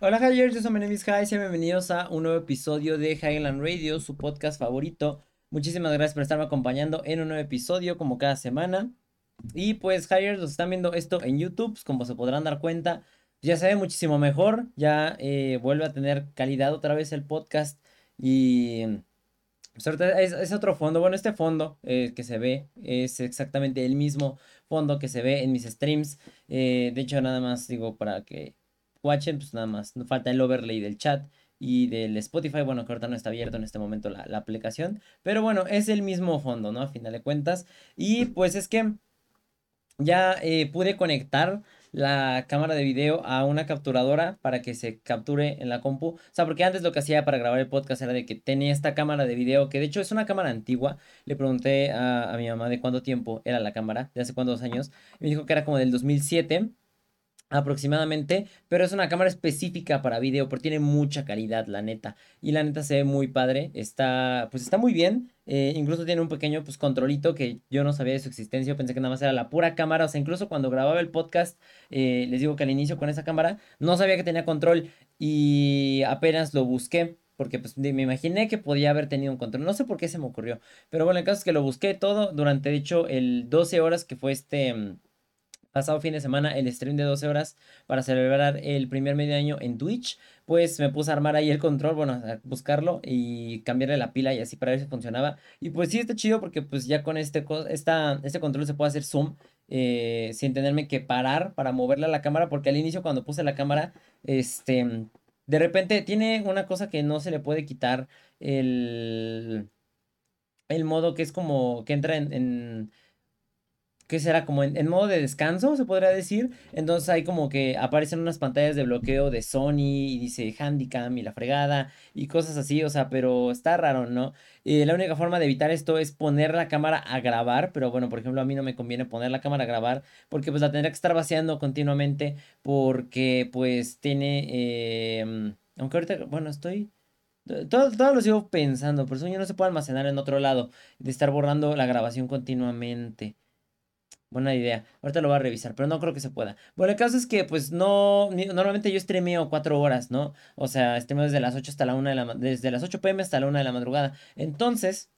Hola Hyers, yo soy Menemis High, sean bienvenidos a un nuevo episodio de Highland Radio, su podcast favorito. Muchísimas gracias por estarme acompañando en un nuevo episodio como cada semana. Y pues Hyers, los están viendo esto en YouTube, pues, como se podrán dar cuenta, ya se ve muchísimo mejor, ya eh, vuelve a tener calidad otra vez el podcast y pues, es, otro fondo, bueno, este fondo eh, que se ve es exactamente el mismo fondo que se ve en mis streams. Eh, de hecho, nada más digo para que watchen, pues nada más, falta el overlay del chat y del Spotify, bueno, que ahorita no está abierto en este momento la, aplicación, pero bueno, es el mismo fondo, ¿no? A final de cuentas. Y pues es que ya eh, pude conectar la cámara de video a una capturadora para que se capture en la compu. O sea, porque antes lo que hacía para grabar el podcast era de que tenía esta cámara de video, que de hecho es una cámara antigua. Le pregunté a, a mi mamá de cuánto tiempo era la cámara, de hace cuántos años. Me dijo que era como del 2007 aproximadamente, pero es una cámara específica para video, porque tiene mucha calidad, la neta. Y la neta se ve muy padre, está, pues está muy bien. Eh, incluso tiene un pequeño pues controlito que yo no sabía de su existencia, pensé que nada más era la pura cámara, o sea, incluso cuando grababa el podcast, eh, les digo que al inicio con esa cámara, no sabía que tenía control y apenas lo busqué. Porque pues me imaginé que podía haber tenido un control. No sé por qué se me ocurrió. Pero bueno, el caso es que lo busqué todo durante, de hecho, el 12 horas que fue este mm, pasado fin de semana el stream de 12 horas para celebrar el primer medio año en Twitch, pues me puse a armar ahí el control, bueno, a buscarlo y cambiarle la pila y así para ver si funcionaba. Y pues sí está chido porque pues ya con este, esta, este control se puede hacer zoom eh, sin tenerme que parar para moverle a la cámara porque al inicio cuando puse la cámara, este, de repente tiene una cosa que no se le puede quitar el... El modo que es como que entra en que será como en, modo de descanso, se podría decir. Entonces hay como que aparecen unas pantallas de bloqueo de Sony y dice Handicam y la fregada y cosas así, o sea, pero está raro, ¿no? Y la única forma de evitar esto es poner la cámara a grabar, pero bueno, por ejemplo, a mí no me conviene poner la cámara a grabar porque pues la tendría que estar vaciando continuamente porque pues tiene, em, aunque ahorita, bueno, estoy... Todo, todo, lo sigo pensando, por eso ya no se puede almacenar en otro lado, de estar borrando la grabación continuamente. Buena idea. Ahorita lo voy a revisar, pero no creo que se pueda. Bueno, el caso es que, pues, no. Normalmente yo streameo cuatro horas, ¿no? O sea, streameo desde las 8 hasta la 1 de la Desde las 8 pm hasta la 1 de la madrugada. Entonces.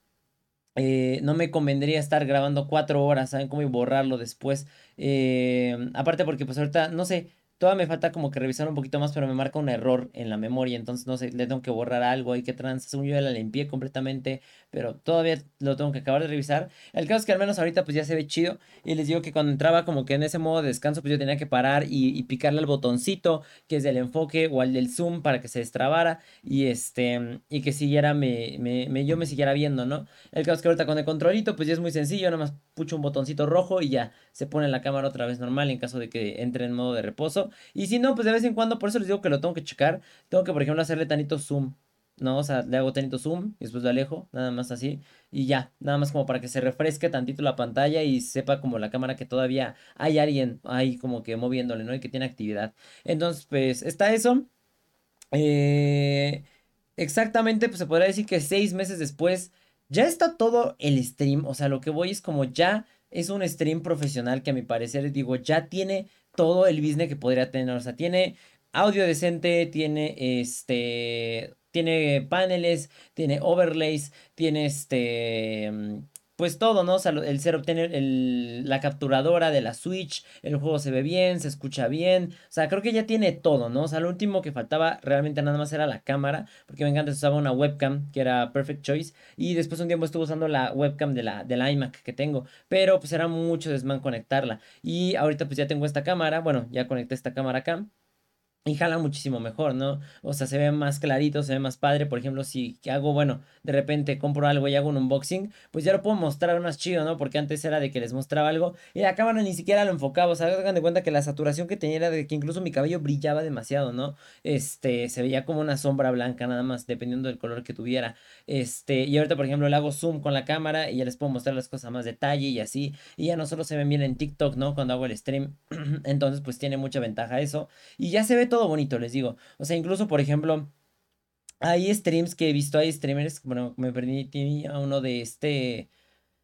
Eh, no me convendría estar grabando cuatro horas, ¿saben cómo? Y borrarlo después. Eh, aparte porque pues ahorita, no sé, Todavía me falta como que revisar un poquito más, pero me marca un error en la memoria. Entonces, no sé, le tengo que borrar algo. Hay que trans. Según yo ya la limpié completamente. Pero todavía lo tengo que acabar de revisar. El caso es que al menos ahorita pues ya se ve chido. Y les digo que cuando entraba como que en ese modo de descanso, pues yo tenía que parar y, picarle al botoncito que es del enfoque o al del zoom para que se destrabara. Y este. Y que siguiera, me, me, yo me siguiera viendo, ¿no? El caso es que ahorita con el controlito, pues ya es muy sencillo. Nada más pucho un botoncito rojo y ya se pone la cámara otra vez normal en caso de que entre en modo de reposo. Y si no, pues de vez en cuando, por eso les digo que lo tengo que checar. Tengo que, por ejemplo, hacerle tanito zoom. ¿no? O sea, le hago tanito zoom y después lo alejo, nada más así. Y ya, nada más como para que se refresque tantito la pantalla y sepa como la cámara que todavía hay alguien ahí como que moviéndole, ¿no? Y que tiene actividad. Entonces, pues está eso. Eh, exactamente, pues se podría decir que seis meses después ya está todo el stream. O sea, lo que voy es como ya es un stream profesional que a mi parecer, digo, ya tiene todo el business que podría tener. O sea, tiene audio decente, tiene este. Tiene paneles, tiene overlays, tiene este pues todo, ¿no? O sea, el ser obtener la capturadora de la Switch, el juego se ve bien, se escucha bien, o sea, creo que ya tiene todo, ¿no? O sea, lo último que faltaba realmente nada más era la cámara, porque me encanta, usaba una webcam que era Perfect Choice, y después un tiempo estuve usando la webcam de la, de la iMac que tengo, pero pues era mucho desmán conectarla, y ahorita pues ya tengo esta cámara, bueno, ya conecté esta cámara acá, y jala muchísimo mejor, ¿no? O sea, se ve más clarito, se ve más padre. Por ejemplo, si hago, bueno, de repente compro algo y hago un unboxing, pues ya lo puedo mostrar más chido, ¿no? Porque antes era de que les mostraba algo y la cámara ni siquiera lo enfocaba. O sea, hagan de cuenta que la saturación que tenía era de que incluso mi cabello brillaba demasiado, ¿no? Este, se veía como una sombra blanca nada más, dependiendo del color que tuviera. Este, y ahorita, por ejemplo, le hago zoom con la cámara y ya les puedo mostrar las cosas más detalle y así. Y ya no solo se ven bien en TikTok, ¿no? Cuando hago el stream. Entonces, pues tiene mucha ventaja eso. Y ya se ve todo bonito, les digo. O sea, incluso, por ejemplo, hay streams que he visto, hay streamers, bueno, me perdí a uno de este...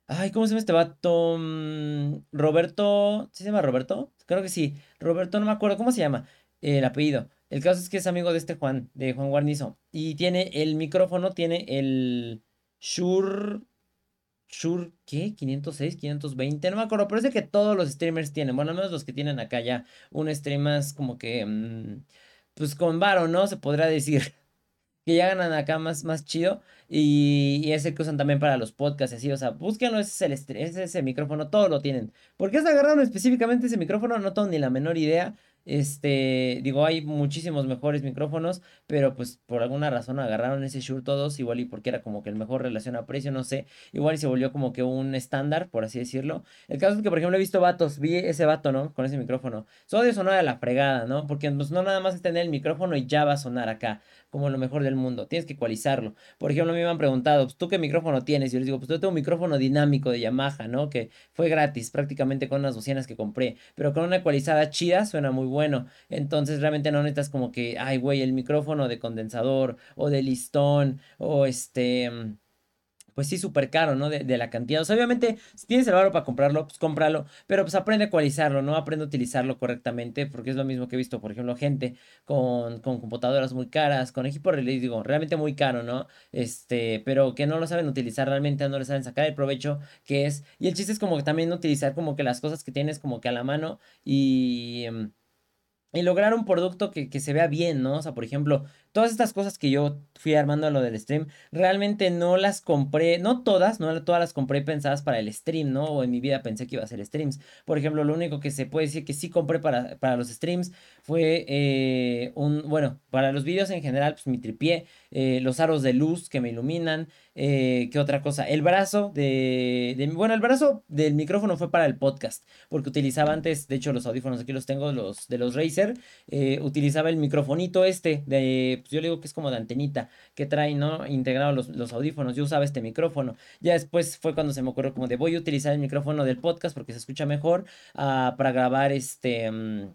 Ay, ¿cómo se llama este vato? Mm, Roberto, ¿se llama Roberto? Creo que sí. Roberto, no me acuerdo cómo se llama el apellido. El caso es que es amigo de este Juan, de Juan Guarnizo. Y tiene el micrófono, tiene el Shure. Shure, ¿qué? 506, 520, no me acuerdo, pero es que todos los streamers tienen. Bueno, al menos los que tienen acá ya un stream más como que. Mm, pues con varo, ¿no? Se podrá decir. Que ya ganan acá más, más chido. Y, y, es el que usan también para los podcasts así. O sea, búsquenlo, ese es, el, ese es el micrófono, todo lo tienen. ¿Por qué se agarraron específicamente ese micrófono? No tengo ni la menor idea. Este, digo, hay muchísimos mejores micrófonos, pero pues por alguna razón agarraron ese Shure todos, igual y porque era como que el mejor relación a precio, no sé, igual y se volvió como que un estándar, por así decirlo. El caso es que, por ejemplo, he visto vatos, vi ese vato, ¿no? Con ese micrófono. Su audio sonaba de la fregada, ¿no? Porque pues, no nada más es tener el micrófono y ya va a sonar acá, como lo mejor del mundo. Tienes que ecualizarlo. Por ejemplo, me han preguntado, pues, ¿tú qué micrófono tienes? Y yo les digo, pues yo tengo un micrófono dinámico de Yamaha, ¿no? Que fue gratis, prácticamente con unas bocinas que compré, pero con una ecualizada chida suena muy bueno. Entonces, entonces realmente no necesitas como que, ay, güey, el micrófono de condensador o de listón o este mm, pues sí, súper caro, ¿no? De, la cantidad. O sea, obviamente, si tienes el valor para comprarlo, pues cómpralo, pero pues aprende a ecualizarlo, ¿no? Aprende a utilizarlo correctamente, porque es lo mismo que he visto, por ejemplo, gente con, con computadoras muy caras, con equipo, digo, realmente muy caro, ¿no? Este, pero que no lo saben utilizar realmente, no le saben sacar el provecho que es. Y el chiste es como que también utilizar como que las cosas que tienes como que a la mano y... Y lograr un producto que, que, se vea bien, ¿no? O sea, por ejemplo, todas estas cosas que yo fui armando a lo del stream, realmente no las compré, no todas, no todas las compré pensadas para el stream, ¿no? O en mi vida pensé que iba a ser streams. Por ejemplo, lo único que se puede decir que sí compré para, para los streams fue eh, un, bueno, para los vídeos en general, pues mi tripié, eh, los aros de luz que me iluminan, eh, ¿qué otra cosa? El brazo de, de, bueno, el brazo del micrófono fue para el podcast, porque utilizaba antes, de hecho los audífonos aquí los tengo, los de los Razer, utilizaba el microfonito este de pues, yo le digo que es como de antenita que trae, ¿no? Integrado los, los audífonos. Yo usaba este micrófono. Ya después fue cuando se me ocurrió como de voy a utilizar el micrófono del podcast porque se escucha mejor uh, para grabar este... Um,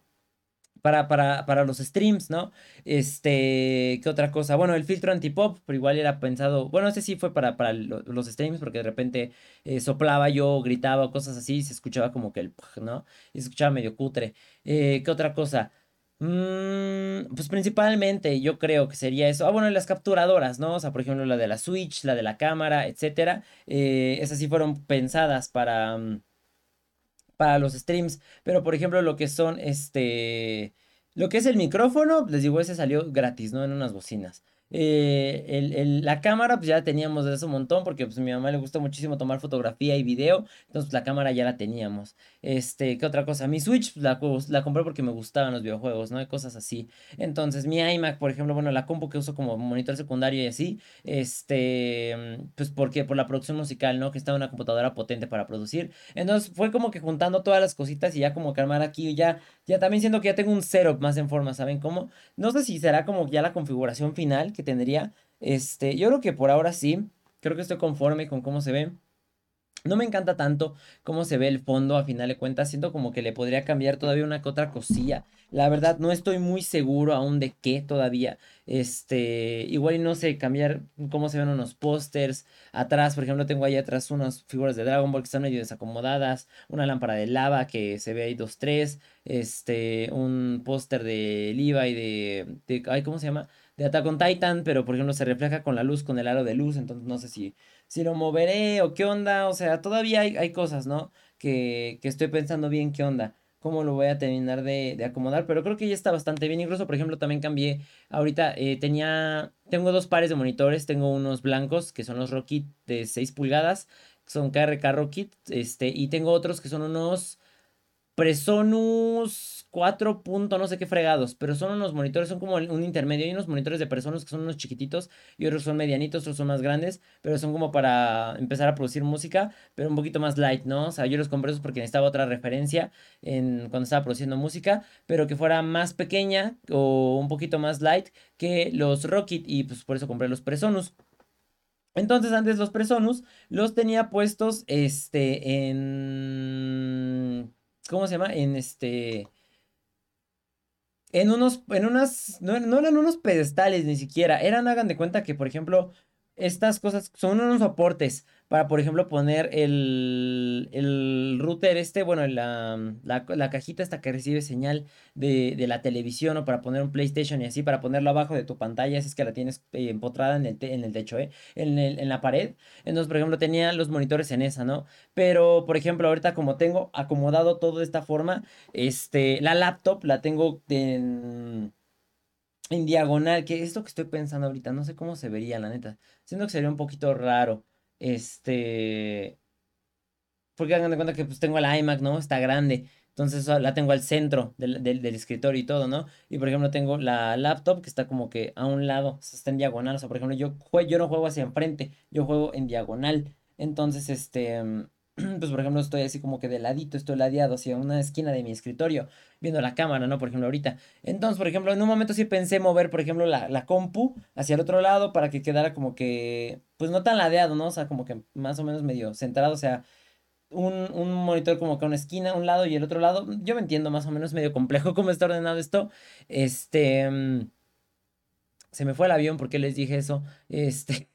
para, para, para, los streams, ¿no? Este, ¿qué otra cosa? Bueno, el filtro antipop, pero igual era pensado, bueno, ese sí fue para, para los streams, porque de repente eh, soplaba yo, gritaba, cosas así, y se escuchaba como que el, ¿no? Y se escuchaba medio cutre. Eh, ¿Qué otra cosa? Mm, pues principalmente yo creo que sería eso. Ah, bueno, las capturadoras, ¿no? O sea, por ejemplo, la de la Switch, la de la cámara, etcétera. Eh, esas sí fueron pensadas para, mm, para los streams. Pero, por ejemplo, lo que son este. Lo que es el micrófono, les digo, ese salió gratis, ¿no? En unas bocinas. Eh, el, la cámara, pues ya la teníamos desde hace un montón, porque pues a mi mamá le gusta muchísimo tomar fotografía y video, entonces la cámara ya la teníamos. Este, ¿qué otra cosa? Mi Switch pues, la, la compré porque me gustaban los videojuegos, ¿no? hay cosas así. Entonces, mi iMac, por ejemplo, bueno, la compu que uso como monitor secundario y así, este, pues porque por la producción musical, ¿no? Que está una computadora potente para producir. Entonces, fue como que juntando todas las cositas y ya como que armar aquí, ya, ya también siento que ya tengo un setup más en forma, ¿saben cómo? No sé si será como ya la configuración final tendría. Este, yo creo que por ahora sí. Creo que estoy conforme con cómo se ve. No me encanta tanto cómo se ve el fondo a final de cuentas. Siento como que le podría cambiar todavía una que otra cosilla. La verdad, no estoy muy seguro aún de qué todavía. Este, igual y no sé, cambiar cómo se ven unos pósters. Atrás, por ejemplo, tengo ahí atrás unas figuras de Dragon Ball que están medio desacomodadas. Una lámpara de lava que se ve ahí dos, tres. Este, un póster de Levi de, de. Ay, ¿cómo se llama? De Attack on Titan, pero por ejemplo se refleja con la luz, con el aro de luz. Entonces no sé si si lo moveré o qué onda, o sea, todavía hay, hay cosas, ¿no? Que, que, estoy pensando bien qué onda, cómo lo voy a terminar de, de, acomodar, pero creo que ya está bastante bien, incluso, por ejemplo, también cambié, ahorita eh, tenía, tengo dos pares de monitores, tengo unos blancos, que son los Rockit de 6 pulgadas, son KRK Rockit, este, y tengo otros que son unos Presonus 4 puntos no sé qué fregados, pero son unos monitores, son como un intermedio. Hay unos monitores de personas que son unos chiquititos y otros son medianitos, otros son más grandes, pero son como para empezar a producir música, pero un poquito más light, ¿no? O sea, yo los compré esos porque necesitaba otra referencia en, cuando estaba produciendo música, pero que fuera más pequeña o un poquito más light que los Rocket y pues por eso compré los Presonus. Entonces antes los Presonus los tenía puestos este en... ¿Cómo se llama? En este en unos, en unas, no, eran unos pedestales ni siquiera, eran, hagan de cuenta que, por ejemplo, estas cosas son unos soportes para, por ejemplo, poner el, el router este, bueno, la, la, la, cajita esta que recibe señal de, de, la televisión o para poner un PlayStation y así, para ponerlo abajo de tu pantalla, si es que la tienes eh, empotrada en el, en el techo, ¿eh? En, el, en la pared. Entonces, por ejemplo, tenía los monitores en esa, ¿no? Pero, por ejemplo, ahorita como tengo acomodado todo de esta forma, este, la laptop la tengo en en diagonal, que es lo que estoy pensando ahorita, no sé cómo se vería, la neta. Siento que sería un poquito raro. Este. Porque hagan de cuenta que pues tengo la iMac, ¿no? Está grande. Entonces la tengo al centro del, del, escritorio y todo, ¿no? Y por ejemplo tengo la laptop que está como que a un lado, está en diagonal. O sea, por ejemplo, yo, yo no juego hacia enfrente, yo juego en diagonal. Entonces, este pues por ejemplo estoy así como que de ladito, estoy ladeado hacia una esquina de mi escritorio, viendo la cámara, ¿no? Por ejemplo, ahorita. Entonces, por ejemplo, en un momento sí pensé mover, por ejemplo, la, la compu hacia el otro lado para que quedara como que, pues no tan ladeado, ¿no? O sea, como que más o menos medio centrado, o sea, un, un, monitor como que a una esquina, un lado y el otro lado. Yo me entiendo más o menos medio complejo cómo está ordenado esto. Este... Mm, se me fue el avión porque les dije eso. Este...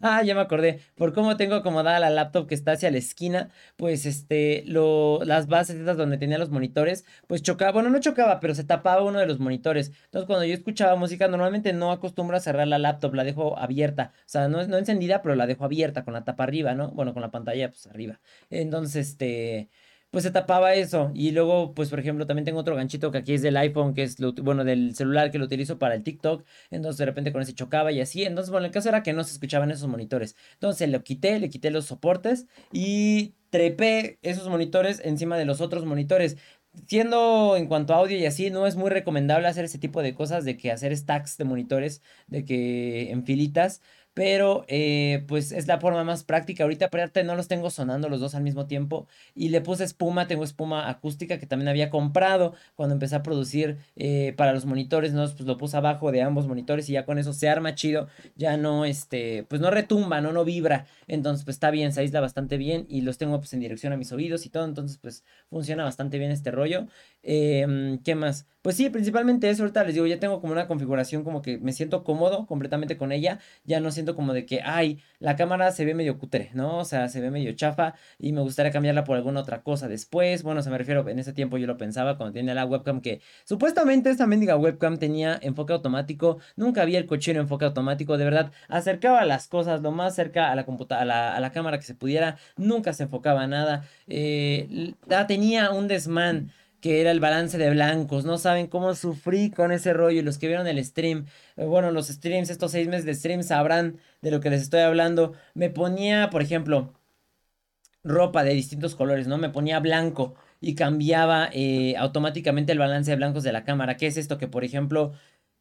Ah, ya me acordé. Por cómo tengo acomodada la laptop que está hacia la esquina, pues este, lo, las bases estas donde tenía los monitores, pues chocaba, bueno, no chocaba, pero se tapaba uno de los monitores. Entonces, cuando yo escuchaba música, normalmente no acostumbro a cerrar la laptop, la dejo abierta. O sea, no, no encendida, pero la dejo abierta con la tapa arriba, ¿no? Bueno, con la pantalla, pues arriba. Entonces, este pues se tapaba eso. Y luego, pues por ejemplo, también tengo otro ganchito que aquí es del iPhone, que es, lo, bueno, del celular que lo utilizo para el TikTok. Entonces de repente con ese chocaba y así. Entonces, bueno, el caso era que no se escuchaban esos monitores. Entonces lo quité, le quité los soportes y trepé esos monitores encima de los otros monitores. Siendo en cuanto a audio y así, no es muy recomendable hacer ese tipo de cosas, de que hacer stacks de monitores, de que en filitas, pero eh, pues es la forma más práctica. Ahorita aparte no los tengo sonando los dos al mismo tiempo y le puse espuma, tengo espuma acústica que también había comprado cuando empecé a producir eh, para los monitores, ¿no? Pues lo puse abajo de ambos monitores y ya con eso se arma chido, ya no, este, pues no retumba, no, no vibra, entonces pues está bien, se aísla bastante bien y los tengo pues en dirección a mis oídos y todo, entonces pues funciona bastante bien este rollo. Em, ¿Qué más? Pues sí, principalmente eso, ahorita les digo, ya tengo como una configuración como que me siento cómodo completamente con ella, ya no siento como de que, ay, la cámara se ve medio cutre, ¿no? O sea, se ve medio chafa y me gustaría cambiarla por alguna otra cosa después, bueno, se me refiero, en ese tiempo yo lo pensaba cuando tenía la webcam que supuestamente esta mendiga webcam tenía enfoque automático, nunca había el cochino enfoque automático, de verdad, acercaba las cosas lo más cerca a la computadora, a la, cámara que se pudiera, nunca se enfocaba nada, eh, tenía un desmán que era el balance de blancos. No saben cómo sufrí con ese rollo. Y los que vieron el stream, eh, bueno, los streams, estos seis meses de stream sabrán de lo que les estoy hablando. Me ponía, por ejemplo, ropa de distintos colores, ¿no? Me ponía blanco y cambiaba eh, automáticamente el balance de blancos de la cámara. ¿Qué es esto? Que, por ejemplo,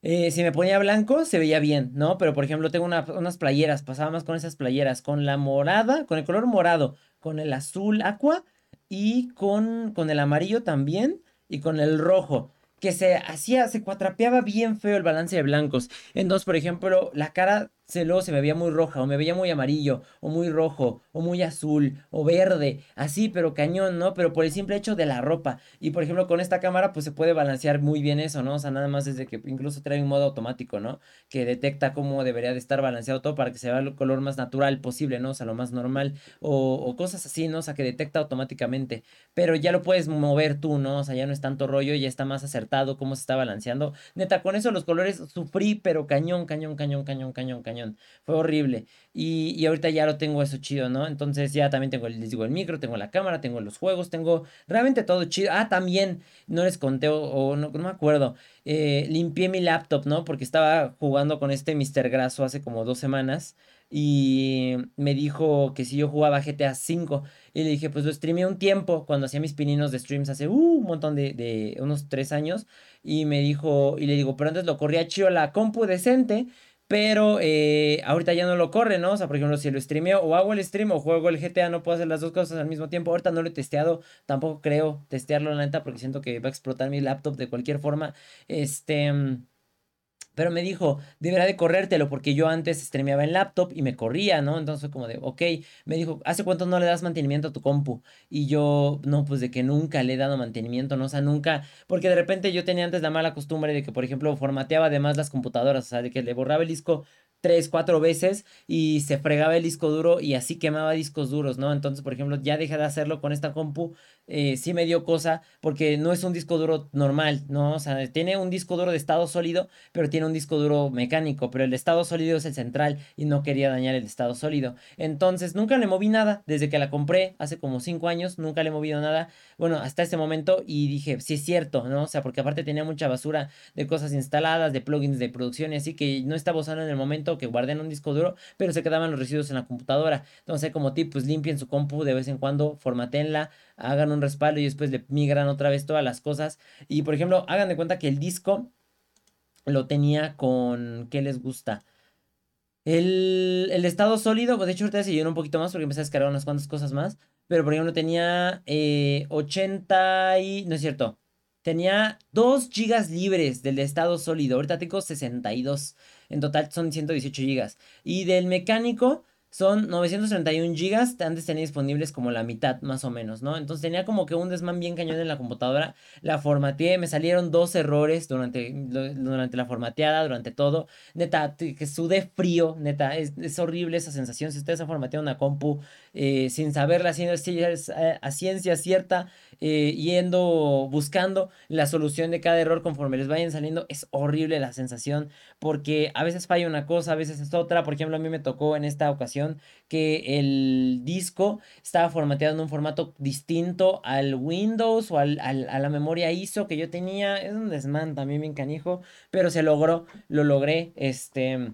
eh, si me ponía blanco, se veía bien, ¿no? Pero, por ejemplo, tengo unas playeras, pasaba más con esas playeras, con la morada, con el color morado, con el azul aqua y con, con el amarillo también y con el rojo que se hacía, se cuatrapeaba bien feo el balance de blancos. Entonces, por ejemplo, la cara se, luego se me veía muy roja, o me veía muy amarillo, o muy rojo, o muy azul, o verde, así, pero cañón, ¿no? Pero por el simple hecho de la ropa. Y por ejemplo, con esta cámara, pues se puede balancear muy bien eso, ¿no? O sea, nada más desde que incluso trae un modo automático, ¿no? Que detecta cómo debería de estar balanceado todo para que se vea el color más natural posible, ¿no? O sea, lo más normal, o, o cosas así, ¿no? O sea, que detecta automáticamente. Pero ya lo puedes mover tú, ¿no? O sea, ya no es tanto rollo, ya está más acertado cómo se está balanceando. Neta, con eso los colores sufrí, pero cañón, cañón, cañón, cañón, cañón, cañón. Fue horrible. Y, y, ahorita ya lo tengo eso chido, ¿no? Entonces ya también tengo, les digo, el micro, tengo la cámara, tengo los juegos, tengo realmente todo chido. Ah, también, no les conté o, no, no, me acuerdo. Eh, limpié mi laptop, ¿no? Porque estaba jugando con este Mr. Graso hace como dos semanas y me dijo que si yo jugaba GTA V y le dije, pues lo streamé un tiempo cuando hacía mis pininos de streams hace uh, un montón de, de, unos tres años y me dijo, y le digo, pero antes lo corría chido la compu decente pero eh, ahorita ya no lo corre, ¿no? O sea, por ejemplo, si lo streameo o hago el stream o juego el GTA, no puedo hacer las dos cosas al mismo tiempo. Ahorita no lo he testeado, tampoco creo testearlo la neta porque siento que va a explotar mi laptop de cualquier forma. Este. Pero me dijo, deberá de corrértelo porque yo antes streameaba en laptop y me corría, ¿no? Entonces fue como de, ok, me dijo, ¿hace cuánto no le das mantenimiento a tu compu? Y yo, no, pues de que nunca le he dado mantenimiento, ¿no? O sea, nunca, porque de repente yo tenía antes la mala costumbre de que, por ejemplo, formateaba además las computadoras, o sea, de que le borraba el disco tres, cuatro veces y se fregaba el disco duro y así quemaba discos duros, ¿no? Entonces, por ejemplo, ya dejé de hacerlo con esta compu, eh, sí me dio cosa porque no es un disco duro normal, ¿no? O sea, tiene un disco duro de estado sólido, pero tiene un disco duro mecánico, pero el estado sólido es el central y no quería dañar el estado sólido. Entonces, nunca le moví nada, desde que la compré hace como cinco años, nunca le he movido nada, bueno, hasta ese momento y dije, sí es cierto, ¿no? O sea, porque aparte tenía mucha basura de cosas instaladas, de plugins de producción y así que no estaba usando en el momento que guardé en un disco duro, pero se quedaban los residuos en la computadora. Entonces, como tip, pues limpien su compu de vez en cuando, formatenla, hagan un respaldo y después le migran otra vez todas las cosas. Y por ejemplo, hagan de cuenta que el disco lo tenía con, ¿qué les gusta? El, el estado sólido, de hecho ahorita se llenó un poquito más porque empecé a descargar unas cuantas cosas más. Pero por ejemplo tenía 80 eh, y... No es cierto. Tenía 2 gigas libres del estado sólido. Ahorita tengo 62. En total son 118 gigas. Y del mecánico son 931 gigas, antes tenía disponibles como la mitad más o menos, ¿no? Entonces tenía como que un desmán bien cañón en la computadora, la formateé, me salieron dos errores durante, durante la formateada, durante todo, neta, que sudé frío, neta, es, horrible esa sensación, si ustedes han formateado una compu eh, sin saberla, eh, a ciencia cierta, eh, yendo, buscando la solución de cada error conforme les vayan saliendo, es horrible la sensación, porque a veces falla una cosa, a veces es otra, por ejemplo, a mí me tocó en esta ocasión, que el disco estaba formateado en un formato distinto al Windows o al, a la memoria ISO que yo tenía. Es un desmán también bien canijo, pero se logró, lo logré, este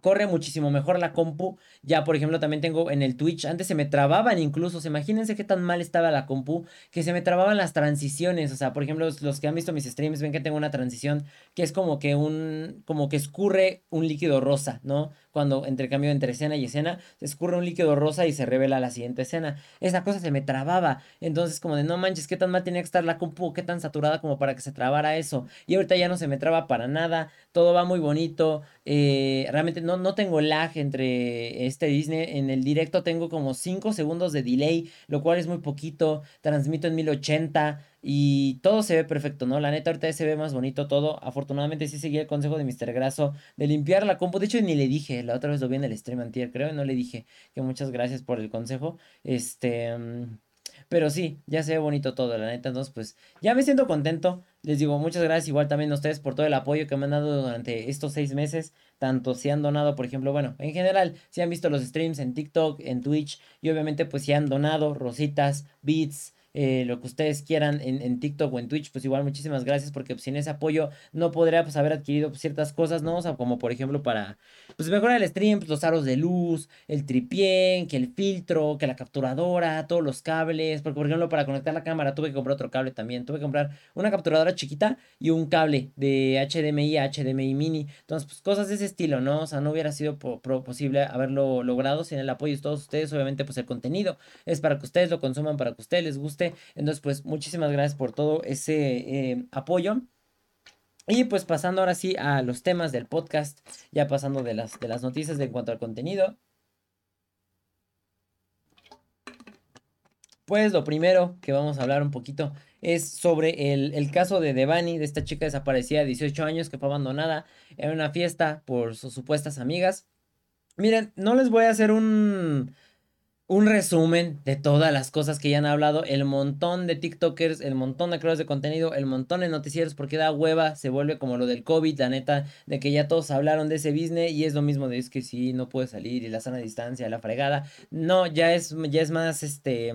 corre muchísimo mejor la compu. Ya, por ejemplo, también tengo en el Twitch, antes se me trababan incluso, imagínense qué tan mal estaba la compu, que se me trababan las transiciones, o sea, por ejemplo, los, que han visto mis streams ven que tengo una transición que es como que un, como que escurre un líquido rosa, ¿no? Cuando entre cambio entre escena y escena, se escurre un líquido rosa y se revela la siguiente escena. Esa cosa se me trababa, entonces como de no manches, qué tan mal tenía que estar la compu, qué tan saturada como para que se trabara eso. Y ahorita ya no se me traba para nada, todo va muy bonito, eh, realmente no, no tengo lag entre este Disney. En el directo tengo como 5 segundos de delay, lo cual es muy poquito. Transmito en 1080 y todo se ve perfecto, ¿no? La neta ahorita se ve más bonito todo. Afortunadamente sí seguí el consejo de Mr. Graso de limpiar la compu. De hecho ni le dije, la otra vez lo vi en el stream antier, creo, y no le dije que muchas gracias por el consejo. Este... Mm, pero sí, ya se ve bonito todo, la neta. Entonces, pues ya me siento contento. Les digo muchas gracias igual también a ustedes por todo el apoyo que me han dado durante estos seis meses. Tanto si han donado, por ejemplo, bueno, en general, si han visto los streams en TikTok, en Twitch. Y obviamente, pues si han donado rositas, beats, eh, lo que ustedes quieran en, en, TikTok o en Twitch, pues igual muchísimas gracias porque sin ese apoyo no podría pues haber adquirido ciertas cosas, ¿no? O sea, como por ejemplo para pues mejorar el stream, pues, los aros de luz, el tripié, que el filtro, que la capturadora, todos los cables, porque por ejemplo para conectar la cámara tuve que comprar otro cable también, tuve que comprar una capturadora chiquita y un cable de HDMI a HDMI mini, entonces pues cosas de ese estilo, ¿no? O sea, no hubiera sido posible haberlo logrado sin el apoyo de todos ustedes, obviamente pues el contenido es para que ustedes lo consuman, para que ustedes les guste entonces, pues muchísimas gracias por todo ese eh, apoyo. Y pues pasando ahora sí a los temas del podcast, ya pasando de las, de las noticias de en cuanto al contenido. Pues lo primero que vamos a hablar un poquito es sobre el, el, caso de Devani, de esta chica desaparecida de 18 años que fue abandonada en una fiesta por sus supuestas amigas. Miren, no les voy a hacer un, un resumen de todas las cosas que ya han hablado, el montón de TikTokers, el montón de creadores de contenido, el montón de noticieros, porque da hueva, se vuelve como lo del COVID, la neta, de que ya todos hablaron de ese business y es lo mismo de es que sí, no puede salir y la sana distancia, la fregada. No, ya es, ya es más este.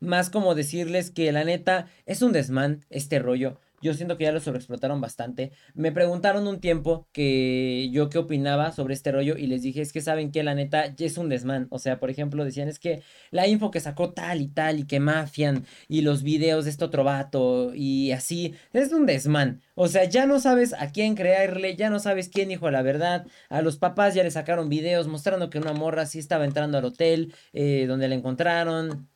Más como decirles que la neta es un desmán este rollo. Yo siento que ya lo sobreexplotaron bastante. Me preguntaron un tiempo que yo qué opinaba sobre este rollo y les dije, es que saben que la neta es un desmán. O sea, por ejemplo, decían, es que la info que sacó tal y tal y que mafian y los videos de este otro vato y así, es un desmán. O sea, ya no sabes a quién creerle, ya no sabes quién dijo la verdad. A los papás ya le sacaron videos mostrando que una morra sí estaba entrando al hotel eh, donde la encontraron.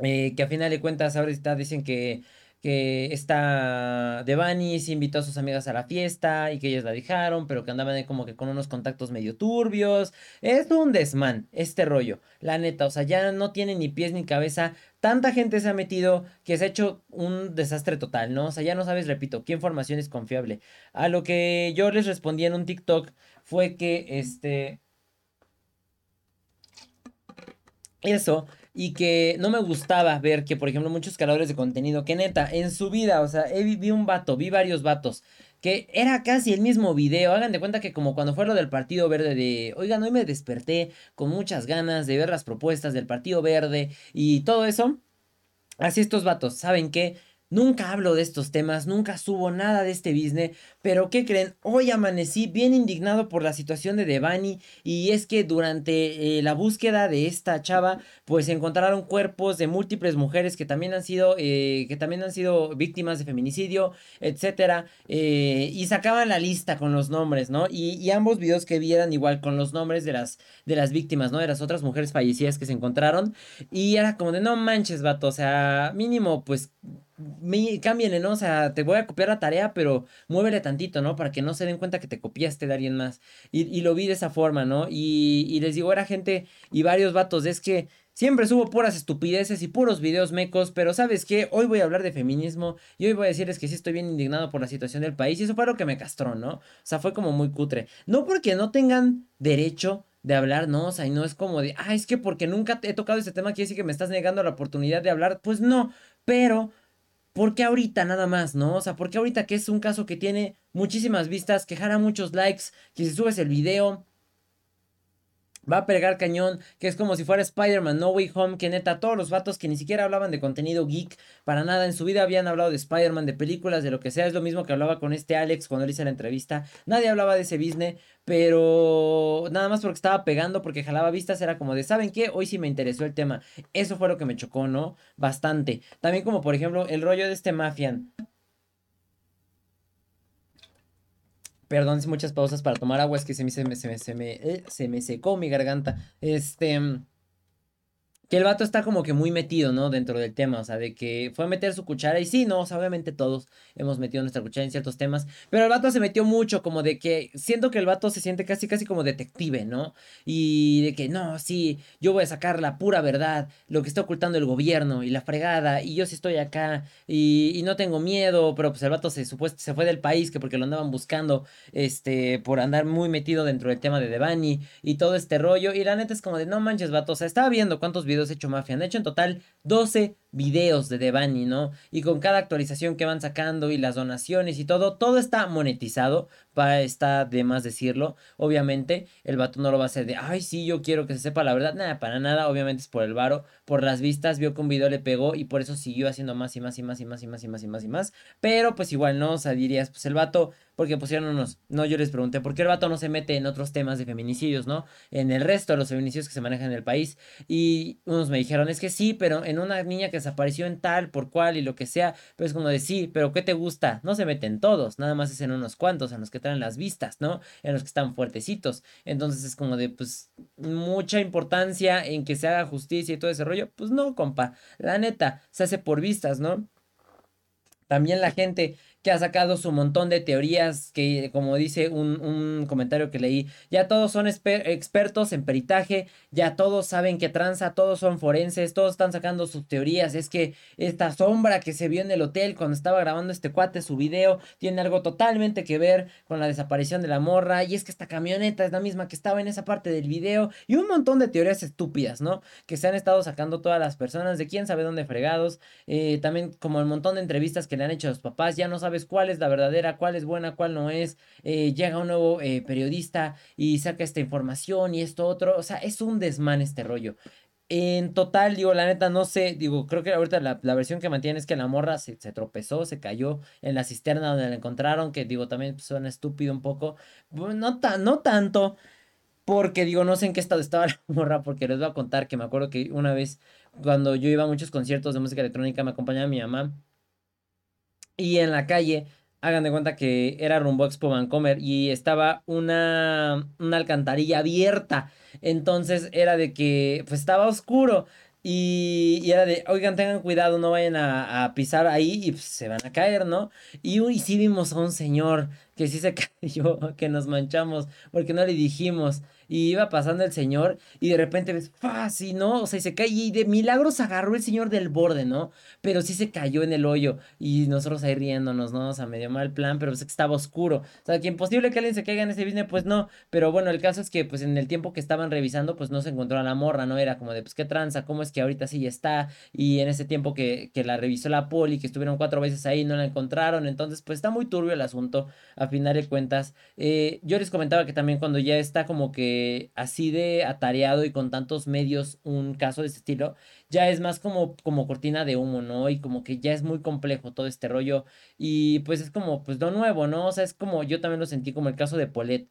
Eh, que a final de cuentas ahorita dicen que que esta Devani se invitó a sus amigas a la fiesta y que ellas la dejaron, pero que andaban como que con unos contactos medio turbios. Es un desmán este rollo, la neta, o sea, ya no tiene ni pies ni cabeza. Tanta gente se ha metido que se ha hecho un desastre total, ¿no? O sea, ya no sabes, repito, qué información es confiable. A lo que yo les respondí en un TikTok fue que este... Eso, y que no me gustaba ver que, por ejemplo, muchos creadores de contenido, que neta, en su vida, o sea, vi un vato, vi varios vatos, que era casi el mismo video, hagan de cuenta que como cuando fue lo del Partido Verde de, oigan, hoy me desperté con muchas ganas de ver las propuestas del Partido Verde y todo eso, así estos vatos, ¿saben qué? Nunca hablo de estos temas, nunca subo nada de este business, pero ¿qué creen? Hoy amanecí bien indignado por la situación de Devani y es que durante eh, la búsqueda de esta chava, pues encontraron cuerpos de múltiples mujeres que también han sido, eh, que también han sido víctimas de feminicidio, etcétera, eh, y sacaban la lista con los nombres, ¿no? Y, y, ambos videos que vieran igual con los nombres de las, de las víctimas, ¿no? De las otras mujeres fallecidas que se encontraron y era como de no manches, vato, o sea, mínimo, pues cámbienle, ¿no? O sea, te voy a copiar la tarea, pero muévele tantito, ¿no? Para que no se den cuenta que te copiaste de alguien más. Y, lo vi de esa forma, ¿no? Y, y, les digo, era gente y varios vatos, es que siempre subo puras estupideces y puros videos mecos, pero ¿sabes qué? Hoy voy a hablar de feminismo y hoy voy a decirles que sí estoy bien indignado por la situación del país y eso fue lo que me castró, ¿no? O sea, fue como muy cutre. No porque no tengan derecho de hablar, no, o sea, y no es como de, ah, es que porque nunca he tocado este tema quiere decir que me estás negando la oportunidad de hablar, pues no, pero ¿Por qué ahorita nada más, no? O sea, ¿por qué ahorita que es un caso que tiene muchísimas vistas, que jala muchos likes, que si subes el video, va a pegar cañón, que es como si fuera Spider-Man No Way Home, que neta, todos los vatos que ni siquiera hablaban de contenido geek, para nada, en su vida habían hablado de Spider-Man, de películas, de lo que sea, es lo mismo que hablaba con este Alex cuando le hice la entrevista, nadie hablaba de ese business, pero nada más porque estaba pegando, porque jalaba vistas, era como de, ¿saben qué? Hoy sí me interesó el tema, eso fue lo que me chocó, ¿no? Bastante. También como por ejemplo el rollo de este Mafian. Perdón, muchas pausas para tomar agua, es que se me, se me, se me, se me, eh, se me secó mi garganta. Este que el vato está como que muy metido, ¿no? Dentro del tema, o sea, de que fue a meter su cuchara y sí, no, o sea, obviamente todos hemos metido nuestra cuchara en ciertos temas, pero el vato se metió mucho como de que siento que el vato se siente casi casi como detective, ¿no? Y de que no, sí, yo voy a sacar la pura verdad, lo que está ocultando el gobierno y la fregada y yo sí estoy acá y, no tengo miedo, pero pues el vato se supuesto se fue del país que porque lo andaban buscando este por andar muy metido dentro del tema de Devani y todo este rollo y la neta es como de no manches, vato, o sea, estaba viendo cuántos videos hecho Mafia. Han hecho en total 12 videos de Devani, ¿no? Y con cada actualización que van sacando y las donaciones y todo, todo está monetizado. Para, está de más decirlo. Obviamente, el vato no lo va a hacer de, ay, sí, yo quiero que se sepa la verdad. Nada, para nada. Obviamente es por el varo, por las vistas. Vio que un video le pegó y por eso siguió haciendo más y más y más y más y más y más y más y más. Pero pues igual, ¿no? O sea, dirías, pues el vato porque pusieron unos, no, yo les pregunté, ¿por qué el vato no se mete en otros temas de feminicidios, no? En el resto de los feminicidios que se manejan en el país. Y unos me dijeron, es que sí, pero en una niña que desapareció en tal, por cual y lo que sea, pero es como de sí, pero ¿qué te gusta? No se meten todos, nada más es en unos cuantos, en los que traen las vistas, ¿no? En los que están fuertecitos. Entonces es como de, pues, mucha importancia en que se haga justicia y todo ese rollo. Pues no, compa, la neta, se hace por vistas, ¿no? También la gente que ha sacado su montón de teorías, que como dice un, comentario que leí, ya todos son expertos en peritaje, ya todos saben que tranza, todos son forenses, todos están sacando sus teorías, es que esta sombra que se vio en el hotel cuando estaba grabando este cuate su video, tiene algo totalmente que ver con la desaparición de la morra, y es que esta camioneta es la misma que estaba en esa parte del video, y un montón de teorías estúpidas, ¿no? Que se han estado sacando todas las personas de quién sabe dónde fregados, eh, también como el montón de entrevistas que le han hecho a los papás, ya no sabe cuál es la verdadera, cuál es buena, cuál no es. Eh, llega un nuevo eh, periodista y saca esta información y esto otro. O sea, es un desmán este rollo. En total, digo, la neta, no sé, digo, creo que ahorita la, versión que mantiene es que la morra se, tropezó, se cayó en la cisterna donde la encontraron, que digo, también suena estúpido un poco. No, no tanto, porque digo, no sé en qué estado estaba la morra, porque les voy a contar que me acuerdo que una vez, cuando yo iba a muchos conciertos de música electrónica, me acompañaba mi mamá y en la calle, hagan de cuenta que era rumbo a Expo Vancomer y estaba una, una alcantarilla abierta. Entonces era de que pues estaba oscuro. Y, y, era de, oigan, tengan cuidado, no vayan a, pisar ahí y pues, se van a caer, ¿no? Y, y sí vimos a un señor que sí se cayó, que nos manchamos, porque no le dijimos. y iba pasando el señor y de repente ves, fácil, ¿no? O sea, y se cae y de milagros agarró el señor del borde, ¿no? Pero sí se cayó en el hoyo y nosotros ahí riéndonos, ¿no? O sea, medio mal plan, pero pues que estaba oscuro. O sea, que imposible que alguien se caiga en ese business, pues no. Pero bueno, el caso es que pues en el tiempo que estaban revisando, pues no se encontró a la morra, ¿no? Era como de, pues qué tranza, cómo es que ahorita sí está. Y en ese tiempo que, que la revisó la poli, que estuvieron cuatro veces ahí, no la encontraron. Entonces, pues está muy turbio el asunto, a final de cuentas. Eh, yo les comentaba que también cuando ya está como que así de atareado y con tantos medios un caso de este estilo, ya es más como, como cortina de humo, ¿no? Y como que ya es muy complejo todo este rollo. Y pues es como, pues lo nuevo, ¿no? O sea, es como, yo también lo sentí como el caso de Polet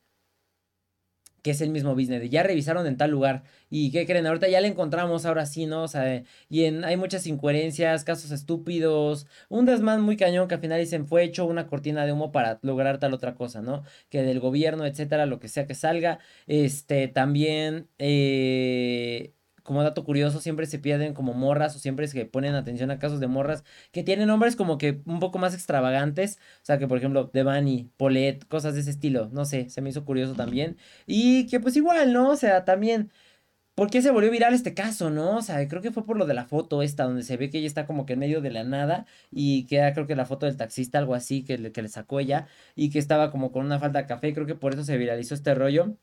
que es el mismo business, ya revisaron en tal lugar y ¿qué creen? Ahorita ya le encontramos, ahora sí, ¿no? O sea, y en, hay muchas incoherencias, casos estúpidos, un desmán muy cañón que al final dicen fue hecho una cortina de humo para lograr tal otra cosa, ¿no? Que del gobierno, etcétera, lo que sea que salga, este, también, eh, como dato curioso, siempre se pierden como morras o siempre se ponen atención a casos de morras que tienen nombres como que un poco más extravagantes. O sea, que por ejemplo, Devani, Paulette, cosas de ese estilo. No sé, se me hizo curioso también. Y que pues igual, ¿no? O sea, también. ¿Por qué se volvió viral este caso, no? O sea, creo que fue por lo de la foto esta, donde se ve que ella está como que en medio de la nada y queda creo que la foto del taxista, algo así, que le, que le sacó ella y que estaba como con una falta de café. Creo que por eso se viralizó este rollo.